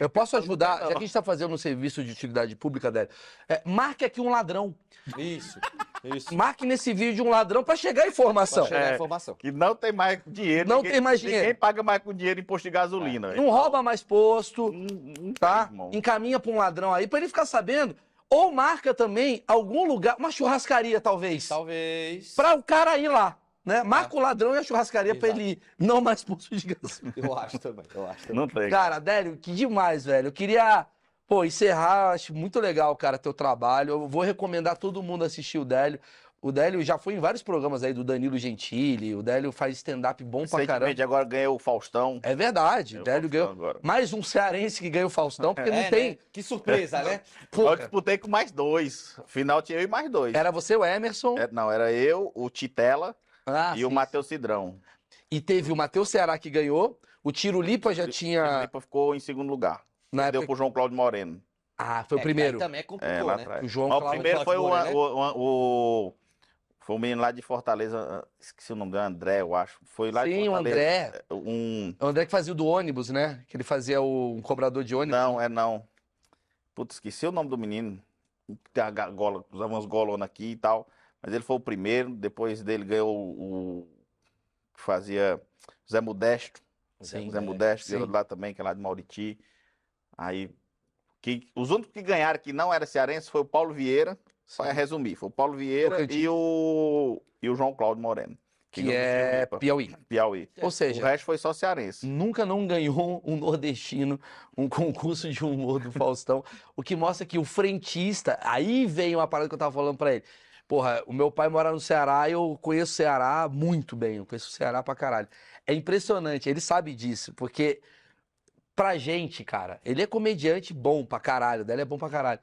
Eu posso ajudar, não. já que a gente está fazendo um serviço de utilidade pública, Délio. É, marque aqui um ladrão. Isso, isso. Marque nesse vídeo um ladrão para chegar a informação. Pra chegar a É. informação. Que não tem mais dinheiro. Não ninguém- tem mais dinheiro. Ninguém paga mais com dinheiro imposto de gasolina. Não rouba mais posto, Não- não tá? tem, irmão. Encaminha para um ladrão aí para ele ficar sabendo. Ou marca também algum lugar, uma churrascaria talvez, Talvez. para o cara ir lá, né? Marca o ladrão e a churrascaria para ele não mais posto de gasolina. [LAUGHS] Eu acho também, eu acho também. Não tem. Cara, Délio, que demais, velho. Eu queria, pô, encerrar, acho muito legal, cara, teu trabalho. Eu vou recomendar todo mundo assistir o Délio. O Délio já foi em vários programas aí do Danilo Gentili. O Délio faz stand-up bom pra caramba. Agora ganhei o Faustão. É verdade, o Ganhei Délio Faustão ganhou. agora. Mais um cearense que ganha o Faustão, porque [LAUGHS] não É, tem. né? Que surpresa, né? [LAUGHS] Pô, Eu disputei com mais dois. Final tinha eu e mais dois. era você, o Emerson. É, não, era eu, o Titela Ah, e o sim. Matheus Cidrão. E teve o Matheus Ceará que ganhou. O Tiro Lipa já O tinha. Felipe ficou em segundo lugar. Na Deu época... pro João Cláudio Moreno. Ah, foi o É, primeiro. aí também É, complicou, lá né? atrás. O João Mas o Cláudio primeiro foi o, Cláudio o, o, o- Foi o menino lá de Fortaleza. ah, Esqueci o nome dele, André, eu acho. Foi lá de Sim, o Fortaleza. André. Um. O André que fazia o do ônibus, né? Que ele fazia o um cobrador de ônibus. Não, é não. Putz, esqueci o nome do menino. Tem a gola, usava umas golonas aqui e tal. Mas ele foi o primeiro. Depois dele ganhou o. que fazia Zé Modesto. Sim, Zé é, Modesto, sim. ganhou lá também, que é lá de Mauriti. Aí. Que, os únicos que ganharam que não era cearense foi o Paulo Vieira. Para resumir, foi o Paulo Vieira e o, e o João Cláudio Moreno. Que do é Piauí. Piauí. Ou O seja, resto foi só cearense. nunca não ganhou um nordestino um concurso de humor do Faustão, [LAUGHS] o que mostra que o frentista, aí vem uma parada que eu tava falando pra ele. Porra, o meu pai mora no Ceará e eu conheço o Ceará muito bem, eu conheço o Ceará pra caralho. É impressionante, ele sabe disso, porque pra gente, cara, ele é comediante bom pra caralho, dele é bom pra caralho.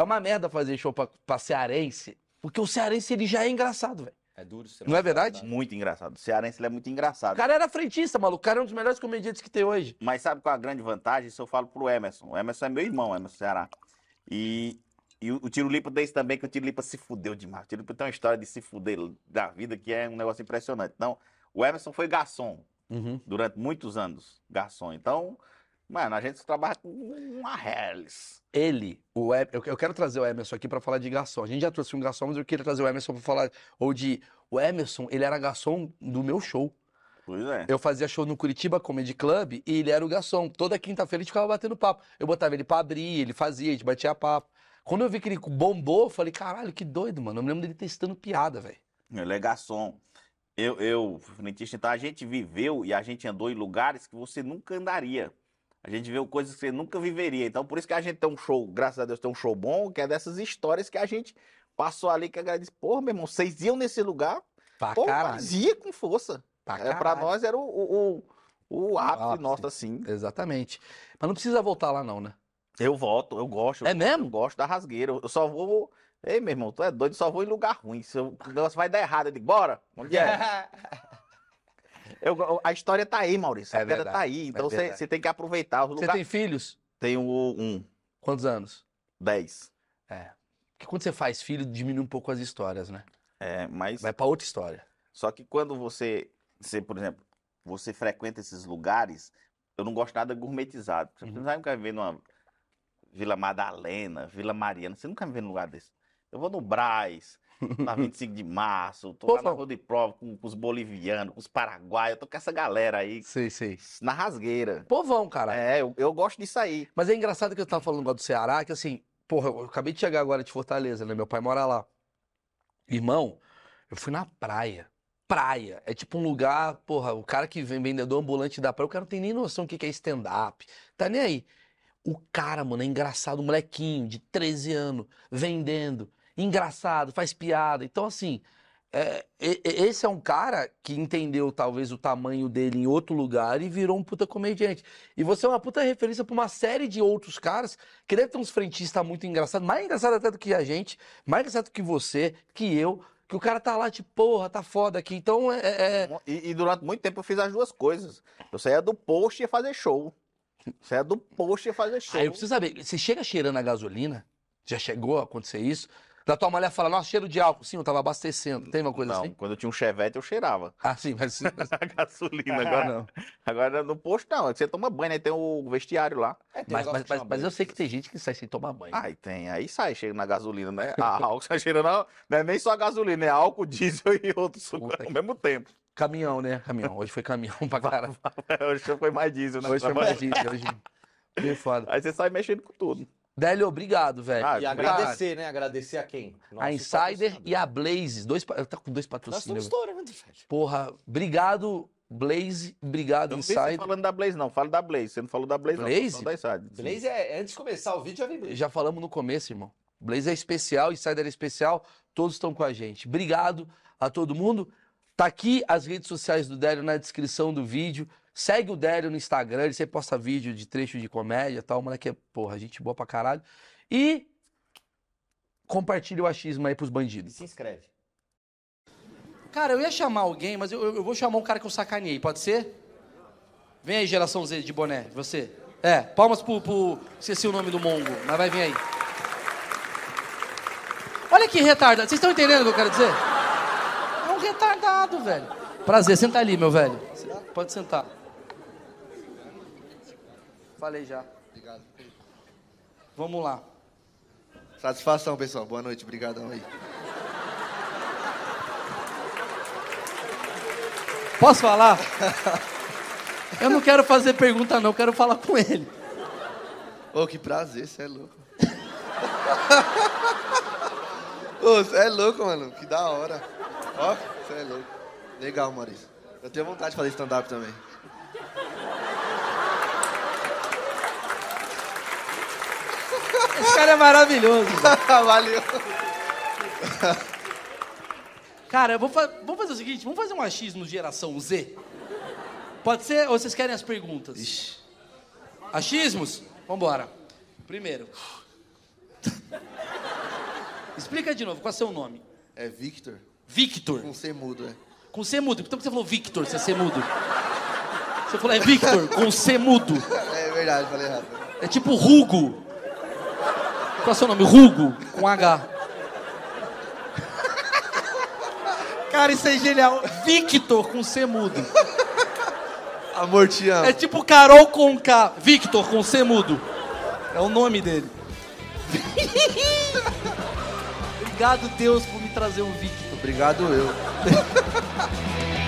É uma merda fazer show pra, pra cearense, porque o cearense ele já é engraçado, velho. É duro ser Não é verdade? Muito engraçado. O cearense ele é muito engraçado. O cara era frentista, maluco, o cara é um dos melhores comediantes que tem hoje. Mas sabe qual é a grande vantagem? Isso eu falo pro Emerson. O Emerson é meu irmão, Emerson Ceará. E E o, o Tiro Lipa desse também, que o Tiro Lipa se fudeu demais. O Tiro Lipa tem uma história de se fuder da vida que é um negócio impressionante. Então, o Emerson foi garçom Uhum. durante muitos anos. Garçom. Então, mano, a gente trabalha com uma Hellis. Ele, o Em- eu, eu quero trazer o Emerson aqui pra falar de garçom. A gente já trouxe um garçom, mas eu queria trazer o Emerson pra falar. Ou de. O Emerson, ele era garçom do meu show. Pois é. Eu fazia show no Curitiba Comedy Club e ele era o garçom. Toda quinta-feira a gente ficava batendo papo. Eu botava ele pra abrir, ele fazia, a gente batia papo. Quando eu vi que ele bombou, eu falei, caralho, que doido, mano. Eu me lembro dele testando piada, velho. Ele é garçom. Eu, eu, frentista, então a gente viveu e a gente andou em lugares que você nunca andaria. A gente viu coisas que você nunca viveria. Então, por isso que a gente tem um show, graças a Deus, tem um show bom, que é dessas histórias que a gente passou ali, que a galera disse, porra, meu irmão, vocês iam nesse lugar? Pra Pô, ia com força. Pra É, pra nós era o, o, o, o ápice ápice. nosso, assim. Exatamente. Mas não precisa voltar lá, não, né? Eu volto, eu gosto. É mesmo? Eu gosto da rasgueira. Eu só vou. Ei, meu irmão, tu é doido, eu só vou em lugar ruim. Se o negócio vai dar errado, eu digo, bora. Onde é? [LAUGHS] Eu- a história tá aí, Maurício. É a pedra verdade, tá aí. Então é você verdade. você tem que aproveitar os Você lugares. tem filhos? Tenho um, Quantos anos? 10. É. Porque quando você faz filho, diminui um pouco as histórias, né? É, mas. Vai pra outra história. Só que quando você, você, por exemplo, você frequenta esses lugares, eu não gosto nada gourmetizado. Você Uhum. não vai nunca ver numa Vila Madalena, Vila Mariana, você nunca me vê num lugar desse. Eu vou no Braz, [LAUGHS] [LAUGHS] na 25 de março, tô Pô, lá na rua de prova com, com os bolivianos, com os paraguaios, eu tô com essa galera aí, Sei, sei. na rasgueira. Povão, cara. É, eu, eu gosto disso aí. Mas é engraçado que eu tava falando agora do Ceará, que assim, porra, eu acabei de chegar agora de Fortaleza, né? Meu pai mora lá. Irmão, eu fui na praia. Praia. É tipo um lugar, porra, o cara que vem vendedor ambulante da praia, o cara não tem nem noção do que que é stand-up. Tá nem aí. O cara, mano, é engraçado, um molequinho de 13 anos, vendendo. Engraçado, faz piada. Então, assim, é, esse é um cara que entendeu talvez o tamanho dele em outro lugar e virou um puta comediante. E você é uma puta referência pra uma série de outros caras que deve ter uns frentistas muito engraçados, mais engraçado até do que a gente, mais engraçado do que você, que eu, que o cara tá lá, tipo, porra, tá foda aqui. Então é. é- é- E, e durante muito tempo eu fiz as duas coisas. Eu saía do post e ia fazer show. Saía do post e ia fazer show. Aí eu preciso saber, você chega cheirando a gasolina? Já chegou a acontecer isso? Da tua mulher fala, nossa, cheiro de álcool. Sim, eu tava abastecendo. Tem uma coisa Não, assim? quando eu tinha um chevette eu cheirava. Ah, sim, mas. [LAUGHS] a gasolina agora não. Agora no posto não, você toma banho, aí tem o vestiário lá. É, Mas, mas, que mas, mas eu sei que tem gente que sai sem tomar banho. Aí tem, aí sai cheiro na gasolina, né? [LAUGHS] A álcool sai cheirando, não, não é nem só gasolina, é álcool, diesel e outros Puta ao que- mesmo tempo. Caminhão, né? Caminhão. Hoje foi caminhão pra caralho. Hoje foi mais diesel, né? Hoje foi mais gente. Hoje. [LAUGHS] Bem foda. Aí você sai mexendo com tudo. Délio, obrigado, velho. Ah, E agradecer, né? Agradecer a quem? a Nossos Insider e a Blaze. Dois, tá com dois Nós patrocínios. estamos estourando, velho. Porra, obrigado, Blaze. Obrigado, Eu não Insider. falando da Blaze, não. Fala da Blaze. Você não falou da Blaze, Blaze? não. Fala da Insider. Blaze é, antes de começar o vídeo, já vem Blaze. Já falamos no começo, irmão. Blaze é especial, Insider é especial. Todos estão com a gente. Obrigado a todo mundo. Tá aqui as redes sociais do Délio na descrição do vídeo. Segue o Délio no Instagram, ele sempre posta vídeo de trecho de comédia e tal. O moleque é, porra, gente boa pra caralho. E compartilha o achismo aí pros E bandidos. se inscreve. Cara, eu ia chamar alguém, mas eu, eu- eu vou chamar um cara que eu sacaneei, pode ser? Vem aí, geração Z de boné, você. É, palmas pro, pro. Esqueci o nome do Mongo, mas vai vir aí. Olha que retardado. Vocês estão entendendo o que eu quero dizer? É um retardado, velho. Prazer, senta ali, meu velho. Pode sentar. Falei já. Obrigado. Vamos lá. Satisfação, pessoal. Boa noite. Obrigadão aí. Posso falar? Eu não quero fazer pergunta, não, eu quero falar com ele. Ô, que prazer, você é louco. [LAUGHS] Ô, você é louco, mano. Que da hora. Ó, você é louco. Legal, Maurício. Eu tenho vontade de fazer stand-up também. Esse cara é maravilhoso. [LAUGHS] Valeu. Cara, vou fa- vamos fazer o seguinte, vamos fazer um achismo geração Z? Pode ser? Ou vocês querem as perguntas? Ixi. Achismos? Vambora. Primeiro. Explica de novo, qual é o seu nome? É Victor? Victor. Com C mudo, é. Com C mudo. Então por que você falou Victor, se é C mudo? Você falou é Victor, com C mudo. [LAUGHS] É verdade, falei errado. É tipo Hugo. Qual é o seu nome? Rugo, com H. Cara, isso é genial. Victor com C mudo. Amor, te amo. É tipo Carol com K. Victor com C mudo. É o nome dele. [LAUGHS] Obrigado, Deus, por me trazer um Victor. Obrigado eu. [LAUGHS]